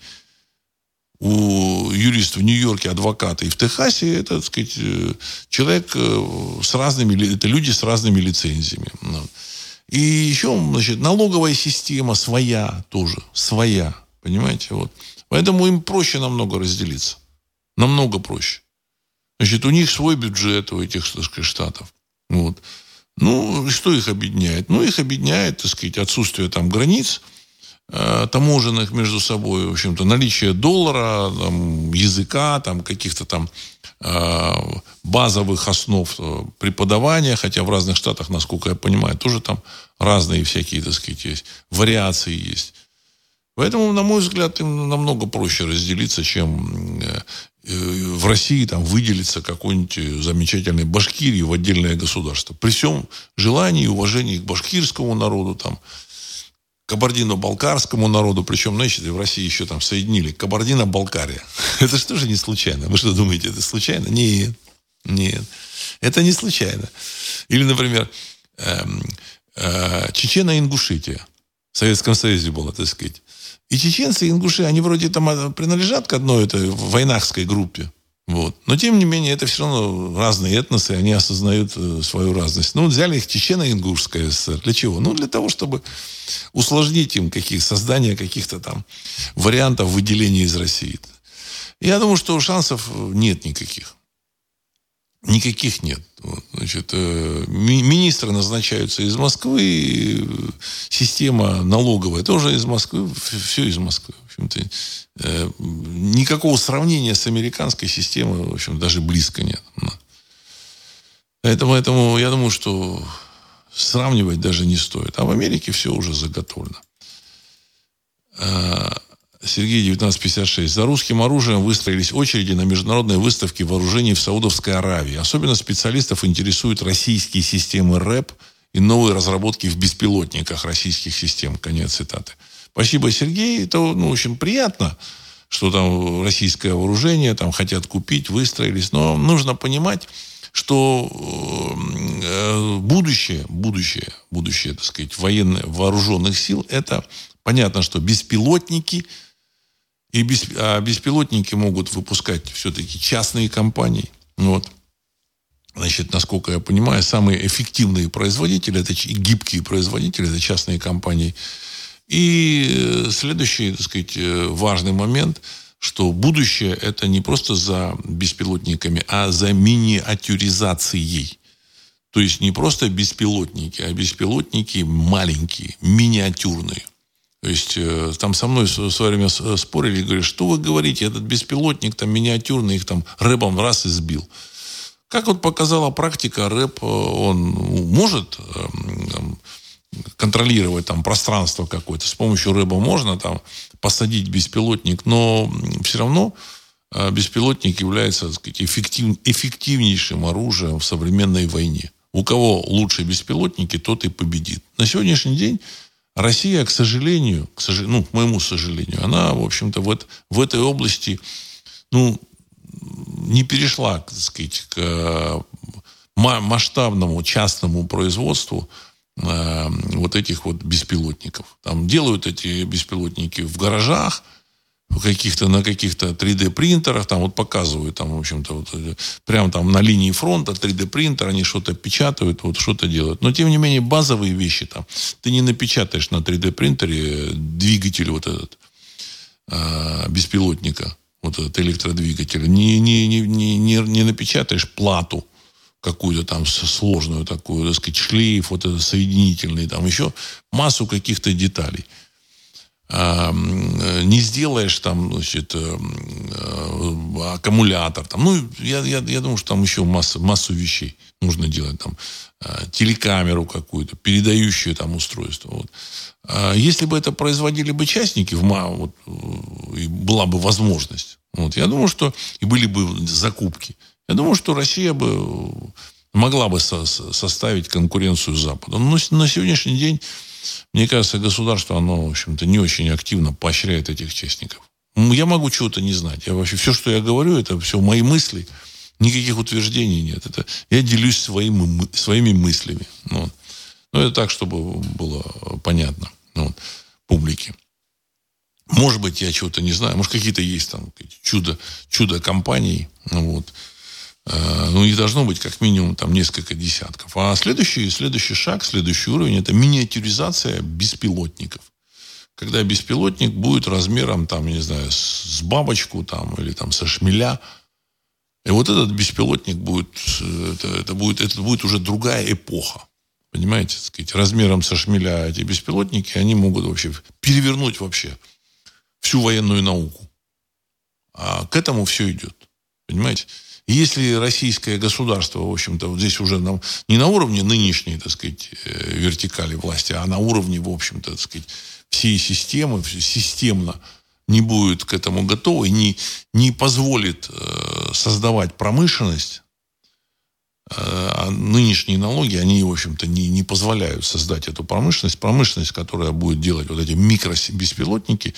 У юриста в Нью-Йорке, адвоката, и в Техасе это, так сказать, э, человек э, с разными, это люди с разными лицензиями. Ну. И еще, значит, налоговая система своя тоже, своя, понимаете, вот. Поэтому им проще намного разделиться. Намного проще. Значит, у них свой бюджет у этих, так сказать, штатов. Вот. Ну, что их объединяет? Ну, их объединяет, так сказать, отсутствие там границ таможенных между собой, в общем-то, наличие доллара, там, языка, там, каких-то там э, базовых основ э, преподавания, хотя в разных штатах, насколько я понимаю, тоже там разные всякие, так сказать, есть, вариации есть. Поэтому, на мой взгляд, им намного проще разделиться, чем э, в России там выделиться какой-нибудь замечательной Башкирии в отдельное государство. При всем желании и уважении к башкирскому народу, там, кабардино-балкарскому народу, причем, знаете, в России еще там соединили Кабардино-Балкария. Это что же не случайно? Вы что думаете, это случайно? Нет, нет. Это не случайно. Или, например, эм, э, Чечено-Ингушетия. В Советском Союзе было, так сказать. И чеченцы, и ингуши, они вроде там а, принадлежат к одной этой войнахской группе. Вот. Но, тем не менее, это все равно разные этносы, они осознают э, свою разность. Ну, взяли их Чечено-Ингушская ССР. Для чего? Ну, для того, чтобы усложнить им каких, создание каких-то там вариантов выделения из России. Я думаю, что шансов нет никаких. Никаких нет. Значит, э, ми- министры назначаются из Москвы, система налоговая тоже из Москвы, все из Москвы. В общем-то, э, никакого сравнения с американской системой, в общем, даже близко нет. Поэтому, поэтому я думаю, что сравнивать даже не стоит. А в Америке все уже заготовлено. Сергей 1956. За русским оружием выстроились очереди на международной выставке вооружений в Саудовской Аравии. Особенно специалистов интересуют российские системы РЭП и новые разработки в беспилотниках российских систем. Конец цитаты. Спасибо, Сергей. Это, ну, очень приятно, что там российское вооружение там хотят купить, выстроились. Но нужно понимать, что э, будущее, будущее, будущее, так сказать, военных, вооруженных сил, это понятно, что беспилотники – и без, а беспилотники могут выпускать все-таки частные компании. Вот. Значит, насколько я понимаю, самые эффективные производители, это гибкие производители, это частные компании. И э, следующий, так сказать, э, важный момент, что будущее это не просто за беспилотниками, а за миниатюризацией. То есть не просто беспилотники, а беспилотники маленькие, миниатюрные. То есть э, там со мной в свое время спорили, говорят, что вы говорите, этот беспилотник там миниатюрный, их там рэпом раз и сбил. Как вот показала практика, рэп, он может эм, контролировать там пространство какое-то. С помощью рэба можно там посадить беспилотник, но все равно э, беспилотник является так сказать, эффектив, эффективнейшим оружием в современной войне. У кого лучше беспилотники, тот и победит. На сегодняшний день Россия, к сожалению, к сожалению, ну, к моему сожалению, она, в общем-то, в, в этой области, ну, не перешла, так сказать, к масштабному частному производству э, вот этих вот беспилотников. Там делают эти беспилотники в гаражах, каких-то на каких-то 3D принтерах, там вот показывают, там, в общем-то, вот, э, прямо там на линии фронта 3D принтер, они что-то печатают, вот что-то делают. Но, тем не менее, базовые вещи там, ты не напечатаешь на 3D принтере двигатель вот этот, э, беспилотника, вот этот электродвигатель, не, не, не, не, не, не напечатаешь плату, какую-то там сложную такую, так сказать, шлейф, вот этот соединительный, там еще массу каких-то деталей. А, не сделаешь там, значит, э, э, аккумулятор. Там, ну, я, я, я думаю, что там еще масса, массу вещей нужно делать. Там, э, телекамеру какую-то, передающее там устройство. Вот. А если бы это производили бы частники, в МА, вот, и была бы возможность, вот, я думаю, что и были бы закупки. Я думаю, что Россия бы могла бы со составить конкуренцию Западу. Но на сегодняшний день мне кажется, государство, оно, в общем-то, не очень активно поощряет этих частников. Я могу чего-то не знать. Я вообще, все, что я говорю, это все мои мысли. Никаких утверждений нет. Это я делюсь своими, своими мыслями. Ну, ну, это так, чтобы было понятно ну, публике. Может быть, я чего-то не знаю. Может, какие-то есть там чудо, чудо компаний. Ну, вот. Э, ну, их должно быть как минимум там несколько десятков. А следующий, следующий шаг, следующий уровень – это миниатюризация беспилотников. Когда беспилотник будет размером, там, не знаю, с бабочку там, или там со шмеля. И вот этот беспилотник будет, это, это будет, это будет уже другая эпоха. Понимаете, так сказать, размером со шмеля эти беспилотники, они могут вообще перевернуть вообще всю военную науку. А к этому все идет. Понимаете? Если российское государство, в общем-то, вот здесь уже на, не на уровне нынешней, так сказать, э, вертикали власти, а на уровне, в общем-то, так сказать, всей системы, системно не будет к этому готова и не, не позволит э, создавать промышленность, э, а нынешние налоги, они, в общем-то, не, не позволяют создать эту промышленность, промышленность, которая будет делать вот эти микробеспилотники,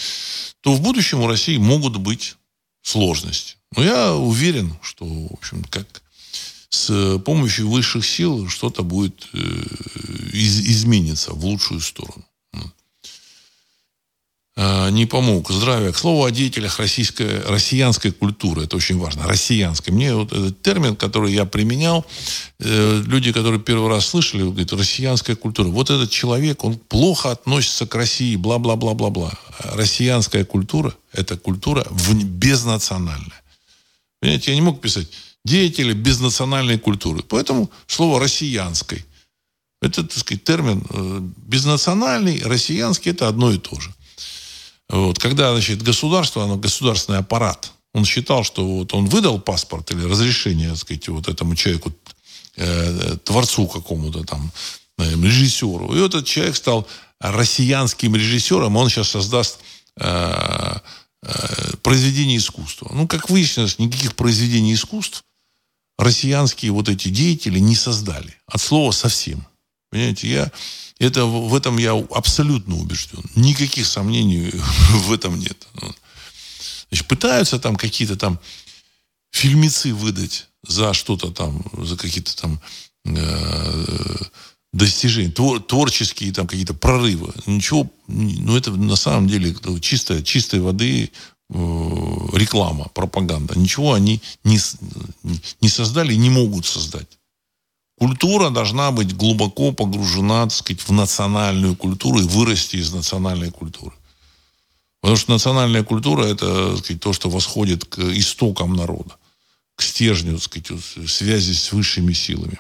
то в будущем у России могут быть сложности. Но я уверен, что, в общем, как с помощью высших сил что-то будет э, из, измениться в лучшую сторону. А, не помог. Здравия. К слову о деятелях российской, россиянской культуры. Это очень важно. Россиянской. Мне вот этот термин, который я применял, э, люди, которые первый раз слышали, говорят, россиянская культура. Вот этот человек, он плохо относится к России, бла-бла-бла-бла-бла. Россиянская культура – это культура безнациональная. Понимаете, я не мог писать деятели безнациональной культуры. Поэтому слово «россиянской». Это, так сказать, термин э, безнациональный, россиянский – это одно и то же. Вот. Когда, значит, государство, оно государственный аппарат, он считал, что вот он выдал паспорт или разрешение, так сказать, вот этому человеку, э, творцу какому-то там, э, режиссеру. И этот человек стал россиянским режиссером, он сейчас создаст произведение искусства. Ну, как выяснилось, никаких произведений искусств россиянские вот эти деятели не создали. От слова совсем. Понимаете, я это, в этом я абсолютно убежден. Никаких сомнений в этом нет. Значит, пытаются там какие-то там фильмецы выдать за что-то там, за какие-то там э, достижения, твор, творческие там какие-то прорывы. Ничего, ну это на самом деле чистая, чистой воды э, реклама, пропаганда. Ничего они не, не создали и не могут создать. Культура должна быть глубоко погружена, так сказать, в национальную культуру и вырасти из национальной культуры. Потому что национальная культура – это сказать, то, что восходит к истокам народа, к стержню так сказать, связи с высшими силами.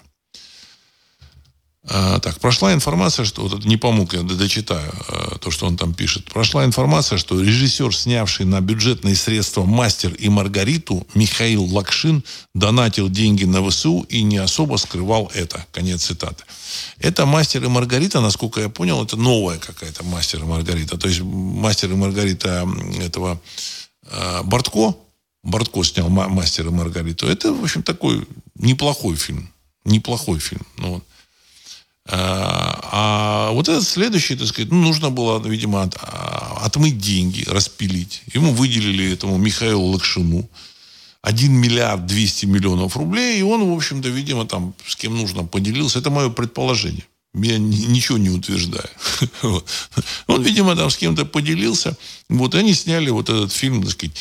А, так, прошла информация, что... Вот не помог, я дочитаю а, то, что он там пишет. Прошла информация, что режиссер, снявший на бюджетные средства «Мастер и Маргариту» Михаил Лакшин донатил деньги на ВСУ и не особо скрывал это. Конец цитаты. Это «Мастер и Маргарита», насколько я понял, это новая какая-то «Мастер и Маргарита». То есть «Мастер и Маргарита» этого э, Бортко, Бортко снял «Мастер и Маргариту». Это, в общем, такой неплохой фильм. Неплохой фильм. Ну, вот. А, а вот этот следующий, так сказать, ну, нужно было, видимо, от, а, отмыть деньги, распилить. Ему выделили этому Михаилу Лакшину 1 миллиард 200 миллионов рублей, и он, в общем-то, видимо, там с кем нужно поделился. Это мое предположение. Я ничего не утверждаю. Он, видимо, там с кем-то поделился. Вот, они сняли вот этот фильм, так сказать,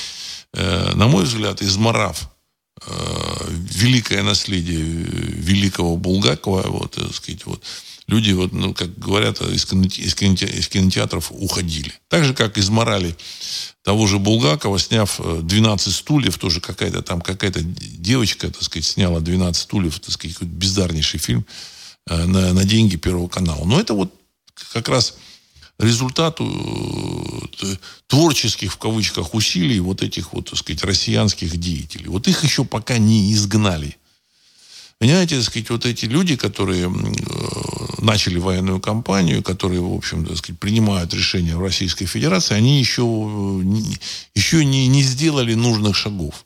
э, на мой взгляд, изморав Э, великое наследие великого Булгакова, вот, так сказать, вот, люди, вот, ну, как говорят, из, кинотеатров, из кинотеатров уходили. Так же, как из морали того же Булгакова, сняв 12 э, стульев, тоже какая-то там, какая-то девочка, так сказать, сняла 12 стульев, так сказать, бездарнейший фильм э, на, на деньги Первого канала. Но это вот как раз результату э, творческих, в кавычках, усилий вот этих вот, так сказать, россиянских деятелей. Вот их еще пока не изгнали. Понимаете, так сказать, вот эти люди, которые э, начали военную кампанию, которые, в общем, так сказать, принимают решения в Российской Федерации, они еще, еще не, не сделали нужных шагов.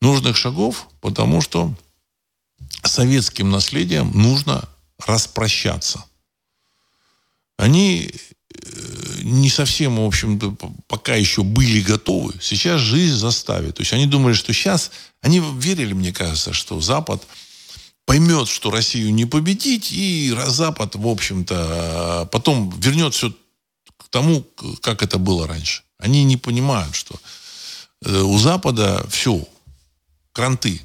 Нужных шагов, потому что советским наследием нужно распрощаться они э, не совсем, в общем-то, пока еще были готовы. Сейчас жизнь заставит. То есть они думали, что сейчас... Они верили, мне кажется, что Запад поймет, что Россию не победить, и Запад, в общем-то, потом вернет все к тому, как это было раньше. Они не понимают, что э, у Запада все, кранты.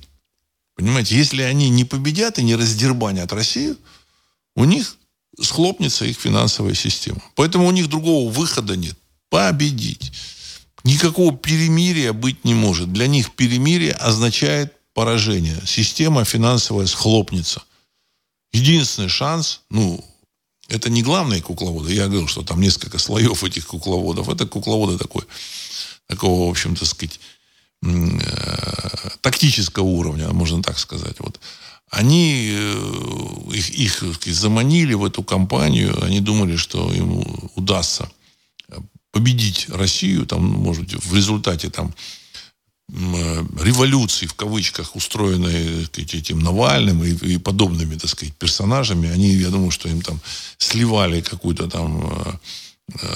Понимаете, если они не победят и не раздербанят Россию, у них схлопнется их финансовая система. Поэтому у них другого выхода нет. Победить. Никакого перемирия быть не может. Для них перемирие означает поражение. Система финансовая схлопнется. Единственный шанс, ну, это не главные кукловоды. Я говорил, что там несколько слоев этих кукловодов. Это кукловоды такой, такого, в общем-то сказать, э, тактического уровня, можно так сказать. Вот они э, их, их заманили в эту кампанию, они думали, что им удастся победить Россию, там, может быть, в результате там, э, революции, в кавычках, устроенной сказать, этим Навальным и, и подобными, так сказать, персонажами, они, я думаю, что им там сливали какую-то там э,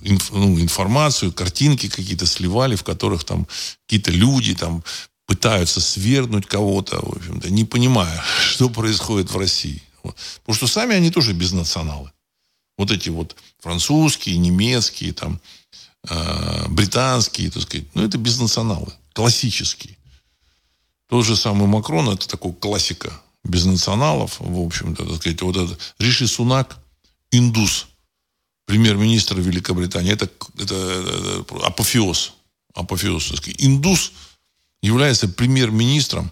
инф, ну, информацию, картинки какие-то сливали, в которых там какие-то люди там пытаются свергнуть кого-то, в общем-то, не понимая, что происходит в России. Вот. Потому что сами они тоже безнационалы. Вот эти вот французские, немецкие, там, э, британские, так сказать, ну, это безнационалы, классические. Тот же самый Макрон, это такой классика безнационалов, в общем-то, так сказать, вот этот Риши Сунак, индус, премьер-министр Великобритании, это, это, это апофеоз, апофеоз, так сказать, индус – является премьер-министром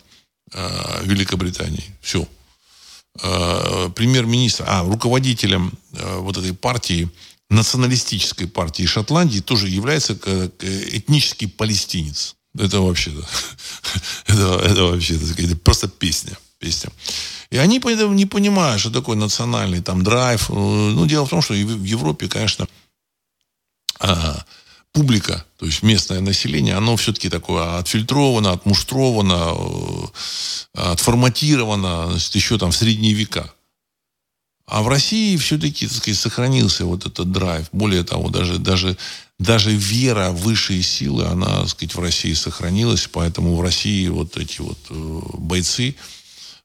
э, Великобритании. Все. Э, премьер-министр, а, руководителем э, вот этой партии, националистической партии Шотландии тоже является как этнический палестинец. Это вообще, это, это вообще сказать, просто песня. песня. И они поэтому не понимают, что такое национальный там драйв. Ну, дело в том, что в Европе, конечно, а, публика, то есть местное население, оно все-таки такое отфильтровано, отмуштровано, э, отформатировано значит, еще там в средние века. А в России все-таки, так сказать, сохранился вот этот драйв. Более того, даже, даже, даже вера высшие силы, она, так сказать, в России сохранилась. Поэтому в России вот эти вот э, бойцы,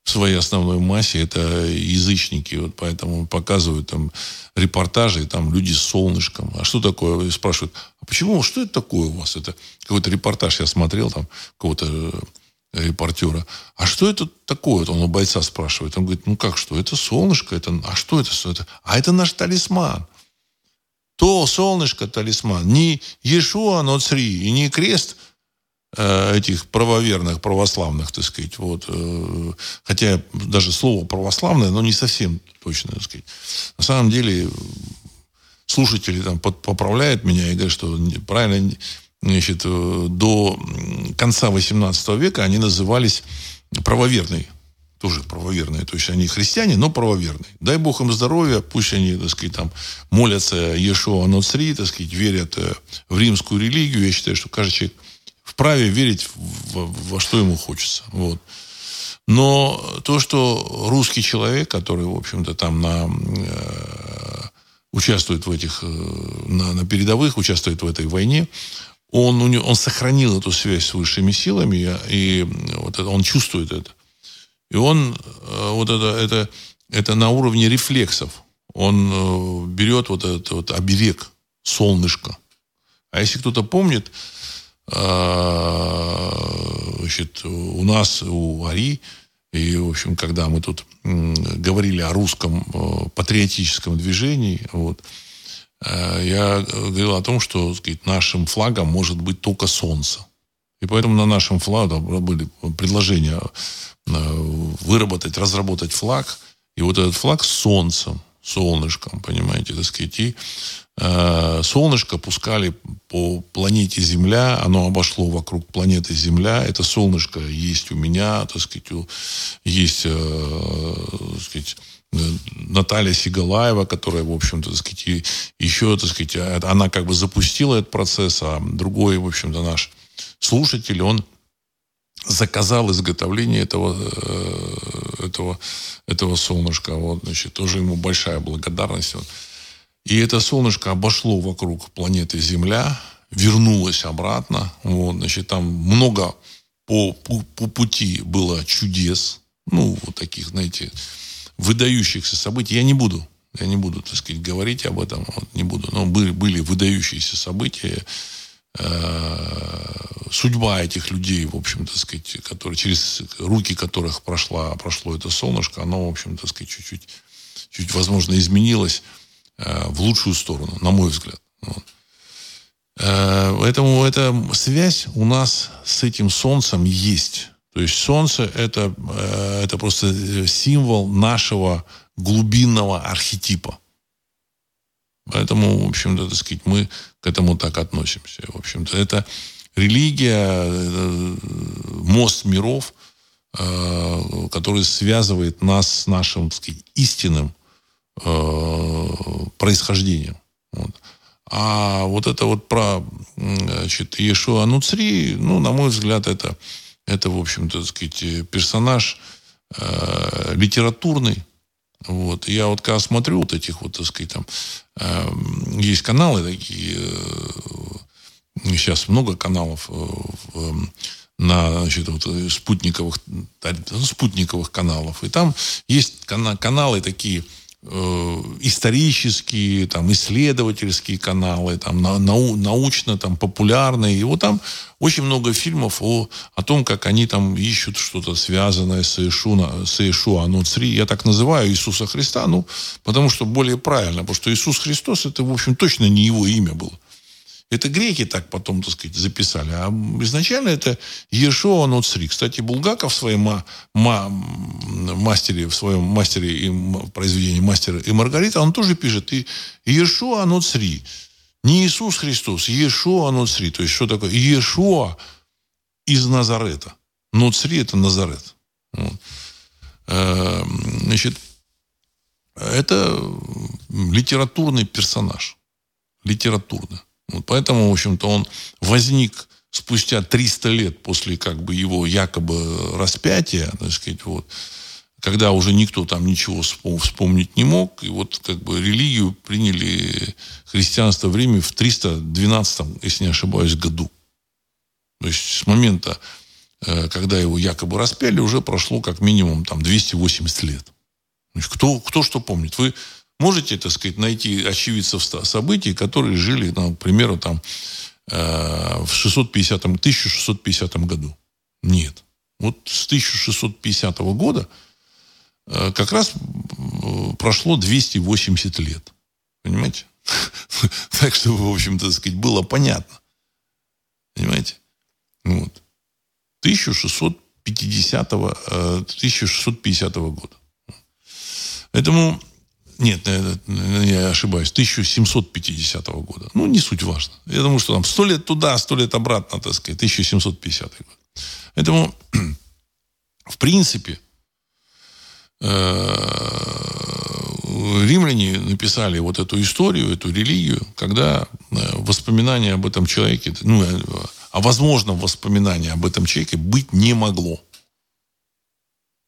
своей основной массе это язычники. Вот поэтому показывают там репортажи, там люди с солнышком. А что такое? И спрашивают, а почему, что это такое у вас? Это какой-то репортаж я смотрел, там, какого-то э, репортера. А что это такое? Он у бойца спрашивает. Он говорит, ну как что? Это солнышко. Это... А что это? Что это? А это наш талисман. То солнышко талисман. Не Иешуа Ноцри и не крест этих правоверных, православных, так сказать, вот, э, хотя даже слово православное, но не совсем точно, так сказать. На самом деле слушатели там поправляют меня и говорят, что правильно, значит, до конца 18 века они назывались правоверной тоже правоверные. То есть они христиане, но правоверные. Дай Бог им здоровья, пусть они, так сказать, там молятся Ешуа Ноцри, так сказать, верят э, в римскую религию. Я считаю, что каждый человек вправе верить во, во что ему хочется. Вот. Но то, что русский человек, который, в общем-то, там на, э, участвует в этих, э, на, на передовых, участвует в этой войне, он, у него, он сохранил эту связь с высшими силами, и вот это, он чувствует это. И он э, вот это, это, это на уровне рефлексов. Он э, берет вот этот вот оберег, солнышко. А если кто-то помнит, значит, у нас, у Ари, и, в общем, когда мы тут говорили о русском патриотическом движении, вот, я говорил о том, что сказать, нашим флагом может быть только солнце. И поэтому на нашем флаге были предложения Э, выработать, разработать флаг. И вот этот флаг с солнцем, солнышком, понимаете, так сказать. И э, солнышко пускали по планете Земля, оно обошло вокруг планеты Земля. Это солнышко есть у меня, так сказать, у, есть, э, так сказать, Наталья Сигалаева, которая, в общем-то, так сказать, еще, так сказать, она как бы запустила этот процесс, а другой, в общем-то, наш слушатель, он заказал изготовление этого, э, этого, этого солнышка. Вот, значит, тоже ему большая благодарность. И это солнышко обошло вокруг планеты Земля, вернулось обратно. Вот, значит, там много по, по, по пути было чудес, ну, вот таких, знаете, выдающихся событий. Я не буду, я не буду, так сказать, говорить об этом, вот, не буду. Но были, были выдающиеся события. Э, судьба этих людей, в общем-то, сказать, которые, через руки которых прошла, прошло это солнышко, оно, в общем-то, сказать, чуть-чуть, чуть, возможно, изменилось в лучшую сторону, на мой взгляд. Вот. Э, поэтому эта связь у нас с этим солнцем есть. То есть солнце это, это просто символ нашего глубинного архетипа. Поэтому, в общем-то, так сказать, мы к этому так относимся. В общем-то, это религия, мост миров, э, который связывает нас с нашим, так сказать, истинным э, происхождением. Вот. А вот это вот про значит, Иешуа Нуцри, ну, на мой взгляд, это, это в общем-то, так сказать, персонаж э, литературный, вот. Я вот когда смотрю вот этих вот, так сказать, там, э, есть каналы такие, э, сейчас много каналов э, э, на значит, вот, спутниковых, спутниковых каналов. И там есть кана- каналы такие, Э, исторические, там, исследовательские каналы, там, нау, научно, там, популярные. И вот там очень много фильмов о, о том, как они там ищут что-то связанное с Иешуа, с Иешуа Нуцри. Я так называю Иисуса Христа, ну, потому что более правильно, потому что Иисус Христос, это, в общем, точно не его имя было. Это греки так потом, так сказать, записали. А изначально это Ешуа Ноцри. Кстати, Булгаков в своем ма, ма, мастере, в своем мастере и произведении «Мастер и Маргарита», он тоже пишет и Ешуа Ноцри. Не Иисус Христос, Ешуа Ноцри. То есть, что такое? Ешуа из Назарета. Ноцри – это Назарет. Вот. Э, значит, это литературный персонаж. Литературный. Поэтому, в общем-то, он возник спустя 300 лет после как бы его якобы распятия, так сказать, вот, когда уже никто там ничего вспомнить не мог, и вот как бы религию приняли христианство в Риме в 312, если не ошибаюсь, году. То есть с момента, э, когда его якобы распяли, уже прошло как минимум там 280 лет. Кто, кто что помнит? Вы Можете, так сказать, найти очевидцев событий, которые жили, ну, к примеру, там, э, в 650, 1650 году? Нет. Вот с 1650 года э, как раз прошло 280 лет. Понимаете? Так, чтобы, в общем-то, сказать, было понятно. Понимаете? Вот. 1650, 1650 года. Поэтому, нет, я ошибаюсь, 1750 года. Ну, не суть важно. Я думаю, что там сто лет туда, сто лет обратно, так сказать, 1750 год. Поэтому, в принципе, э, римляне написали вот эту историю, эту религию, когда э, воспоминания об этом человеке, ну, э, о возможном воспоминании об этом человеке быть не могло.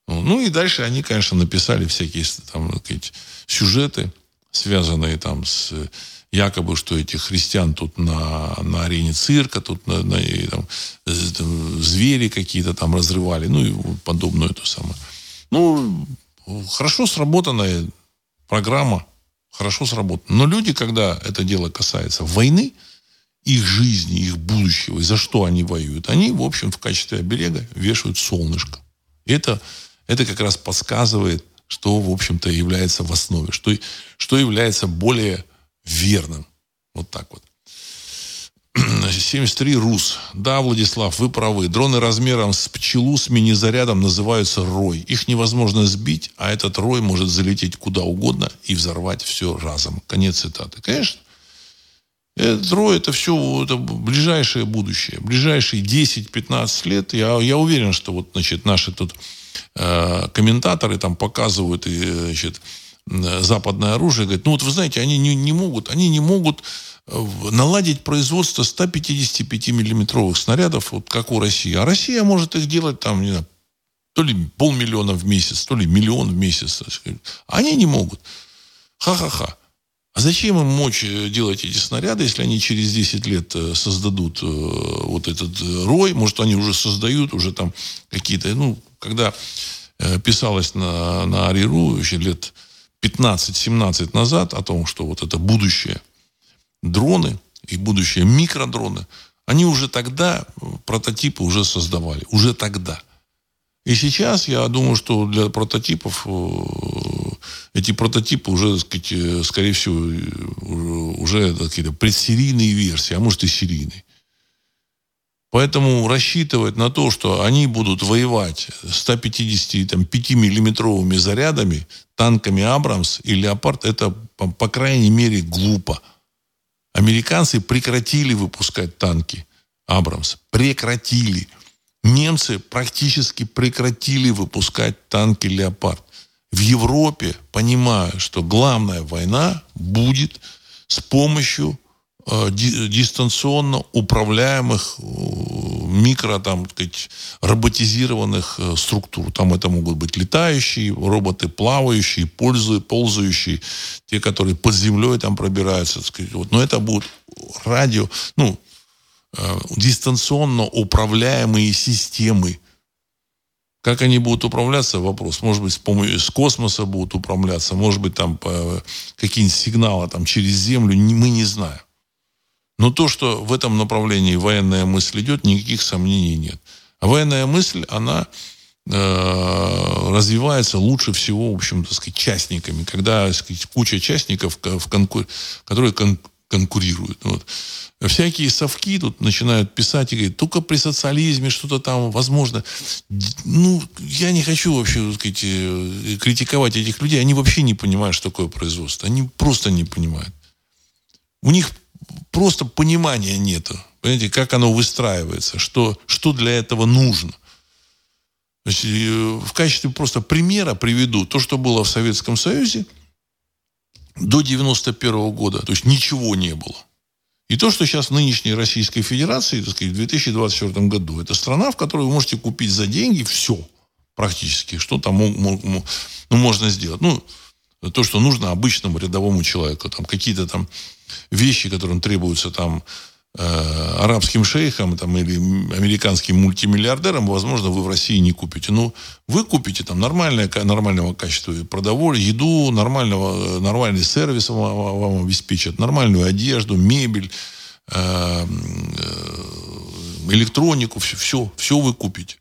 Ну и дальше они, конечно, написали всякие там, сказать, сюжеты, связанные там с якобы, что этих христиан тут на, на арене цирка, тут на, на, там, звери какие-то там разрывали, ну и подобное то самое. Ну, хорошо сработанная программа, хорошо сработана. Но люди, когда это дело касается войны, их жизни, их будущего, и за что они воюют, они, в общем, в качестве оберега вешают солнышко. Это это как раз подсказывает, что, в общем-то, является в основе, что, что является более верным. Вот так вот. 73 РУС. Да, Владислав, вы правы. Дроны размером с пчелу с мини-зарядом называются «Рой». Их невозможно сбить, а этот «Рой» может залететь куда угодно и взорвать все разом. Конец цитаты. Конечно, этот «Рой» это все это ближайшее будущее. Ближайшие 10-15 лет. Я, я уверен, что вот, значит, наши тут комментаторы там показывают и, значит, западное оружие, говорят, ну вот вы знаете, они не, не могут, они не могут э, наладить производство 155-миллиметровых снарядов, вот как у России. А Россия может их делать там, не знаю, то ли полмиллиона в месяц, то ли миллион в месяц. Они не могут. Ха-ха-ха. А зачем им мочь э, делать эти снаряды, если они через 10 лет создадут вот этот рой? Может, они уже создают, уже там какие-то, ну, когда э, писалось на, на Ариру еще лет 15-17 назад о том, что вот это будущее дроны и будущее микродроны, они уже тогда прототипы уже создавали. Уже тогда. И сейчас я думаю, что для прототипов э, эти прототипы уже, так сказать, э, скорее всего, уже какие-то предсерийные версии, а может и серийные. Поэтому рассчитывать на то, что они будут воевать 155-миллиметровыми зарядами, танками «Абрамс» и «Леопард», это, по, крайней мере, глупо. Американцы прекратили выпускать танки «Абрамс». Прекратили. Немцы практически прекратили выпускать танки «Леопард». В Европе понимая, что главная война будет с помощью дистанционно управляемых э, микро, там, сказать, роботизированных э, структур. Там это могут быть летающие, роботы плавающие, пользуют, ползающие, те, которые под землей там пробираются. Сказать, вот. Но это будут радио, ну, дистанционно управляемые системы. Как они будут управляться, вопрос. Может быть, с помощью с космоса будут управляться, может быть, там какие-нибудь сигналы там, через Землю, мы не знаем. Но то, что в этом направлении военная мысль идет, никаких сомнений нет. А военная мысль, она э, развивается лучше всего, в общем, так сказать, частниками, когда сказать, куча частников, в конкур... которые кон... конкурируют. Вот. Всякие совки тут начинают писать и говорить, только при социализме что-то там возможно. Ну, я не хочу вообще так сказать, э, критиковать этих людей. Они вообще не понимают, что такое производство. Они просто не понимают. У них просто понимания нету. Понимаете, как оно выстраивается, что, что для этого нужно. То есть, э, в качестве просто примера приведу то, что было в Советском Союзе до 91 года. То есть ничего не было. И то, что сейчас в нынешней Российской Федерации, так сказать, в 2024 году, это страна, в которой вы можете купить за деньги все практически, что там ну, можно сделать. Ну, то, что нужно обычному рядовому человеку. Там какие-то там вещи, которым требуются там э, арабским шейхам там, или американским мультимиллиардерам, возможно, вы в России не купите. Ну, вы купите там нормальное, нормального качества продовольствие, еду, нормального, нормальный сервис вам, вам обеспечат, нормальную одежду, мебель, э, э, электронику, все, все, все вы купите.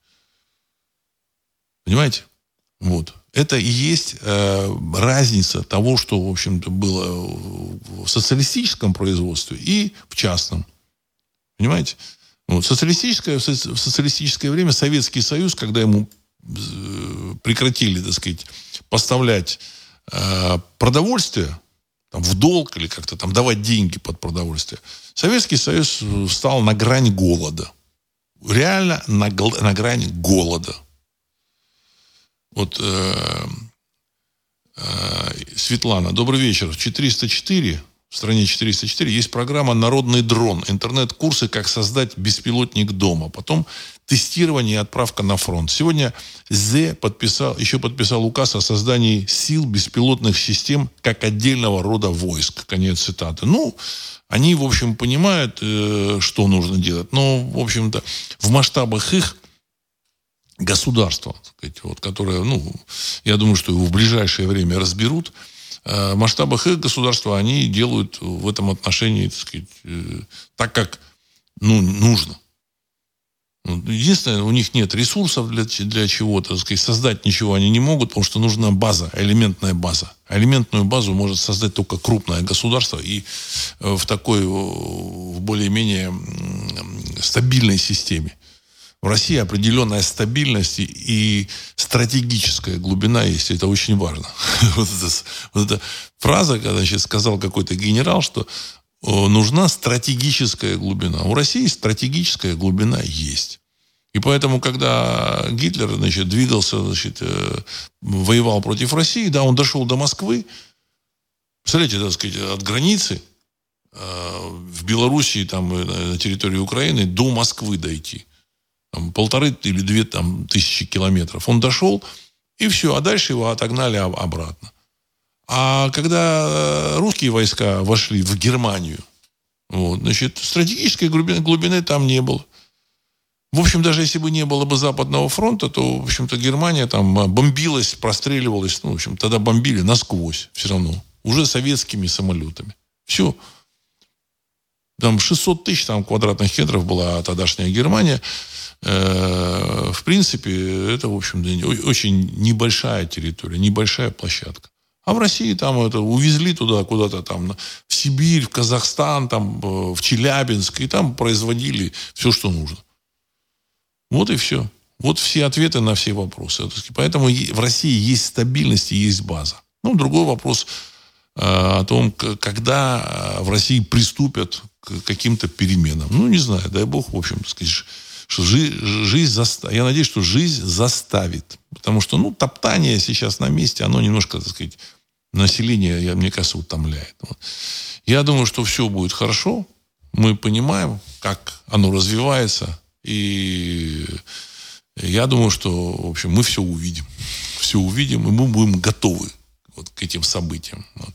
Понимаете? Вот. Это и есть э, разница того, что, в общем-то, было в социалистическом производстве и в частном. Понимаете? Вот. Социалистическое, в социалистическое время Советский Союз, когда ему э, прекратили, так сказать, поставлять э, продовольствие там, в долг или как-то там давать деньги под продовольствие, Советский Союз встал на грани голода. Реально на, на грани голода. Вот э, э, Светлана, добрый вечер. 404 в стране 404 есть программа «Народный дрон». Интернет-курсы «Как создать беспилотник дома». Потом тестирование и отправка на фронт. Сегодня З подписал, еще подписал указ о создании сил беспилотных систем как отдельного рода войск. Конец цитаты. Ну, они, в общем, понимают, э, что нужно делать. Но, в общем-то, в масштабах их государства, сказать, вот, которое, ну, я думаю, что его в ближайшее время разберут – Э, в масштабах их государства они делают в этом отношении, так сказать, э, так, как ну, нужно. Единственное, у них нет ресурсов для, для чего-то, сказать, создать ничего они не могут, потому что нужна база, элементная база. Элементную базу может создать только крупное государство и э, в такой, в более-менее стабильной системе в России определенная стабильность и стратегическая глубина есть. Это очень важно. Вот, это, вот эта фраза, когда сейчас сказал какой-то генерал, что нужна стратегическая глубина. У России стратегическая глубина есть. И поэтому, когда Гитлер значит, двигался, значит, э, воевал против России, да, он дошел до Москвы, представляете, так сказать, от границы э, в Белоруссии, там, э, на территории Украины, до Москвы дойти там, полторы или две там, тысячи километров. Он дошел, и все, а дальше его отогнали обратно. А когда э, русские войска вошли в Германию, вот, значит, стратегической глубины, глубины там не было. В общем, даже если бы не было бы Западного фронта, то, в общем-то, Германия там э, бомбилась, простреливалась, ну, в общем, тогда бомбили насквозь все равно, уже советскими самолетами. Все. Там 600 тысяч там, квадратных километров была тогдашняя Германия. Э, в принципе, это, в общем-то, очень небольшая территория, небольшая площадка. А в России там это увезли туда куда-то там в Сибирь, в Казахстан, там э, в Челябинск, и там производили все, что нужно. Вот и все. Вот все ответы на все вопросы. Поэтому в России есть стабильность и есть база. Ну, другой вопрос э, о том, когда в России приступят к каким-то переменам. Ну, не знаю, дай бог, в общем, сказать, что жизнь, жизнь заставит. Я надеюсь, что жизнь заставит. Потому что, ну, топтание сейчас на месте, оно немножко, так сказать, население, я, мне кажется, утомляет. Вот. Я думаю, что все будет хорошо. Мы понимаем, как оно развивается. И я думаю, что, в общем, мы все увидим. Все увидим, и мы будем готовы вот к этим событиям. Вот.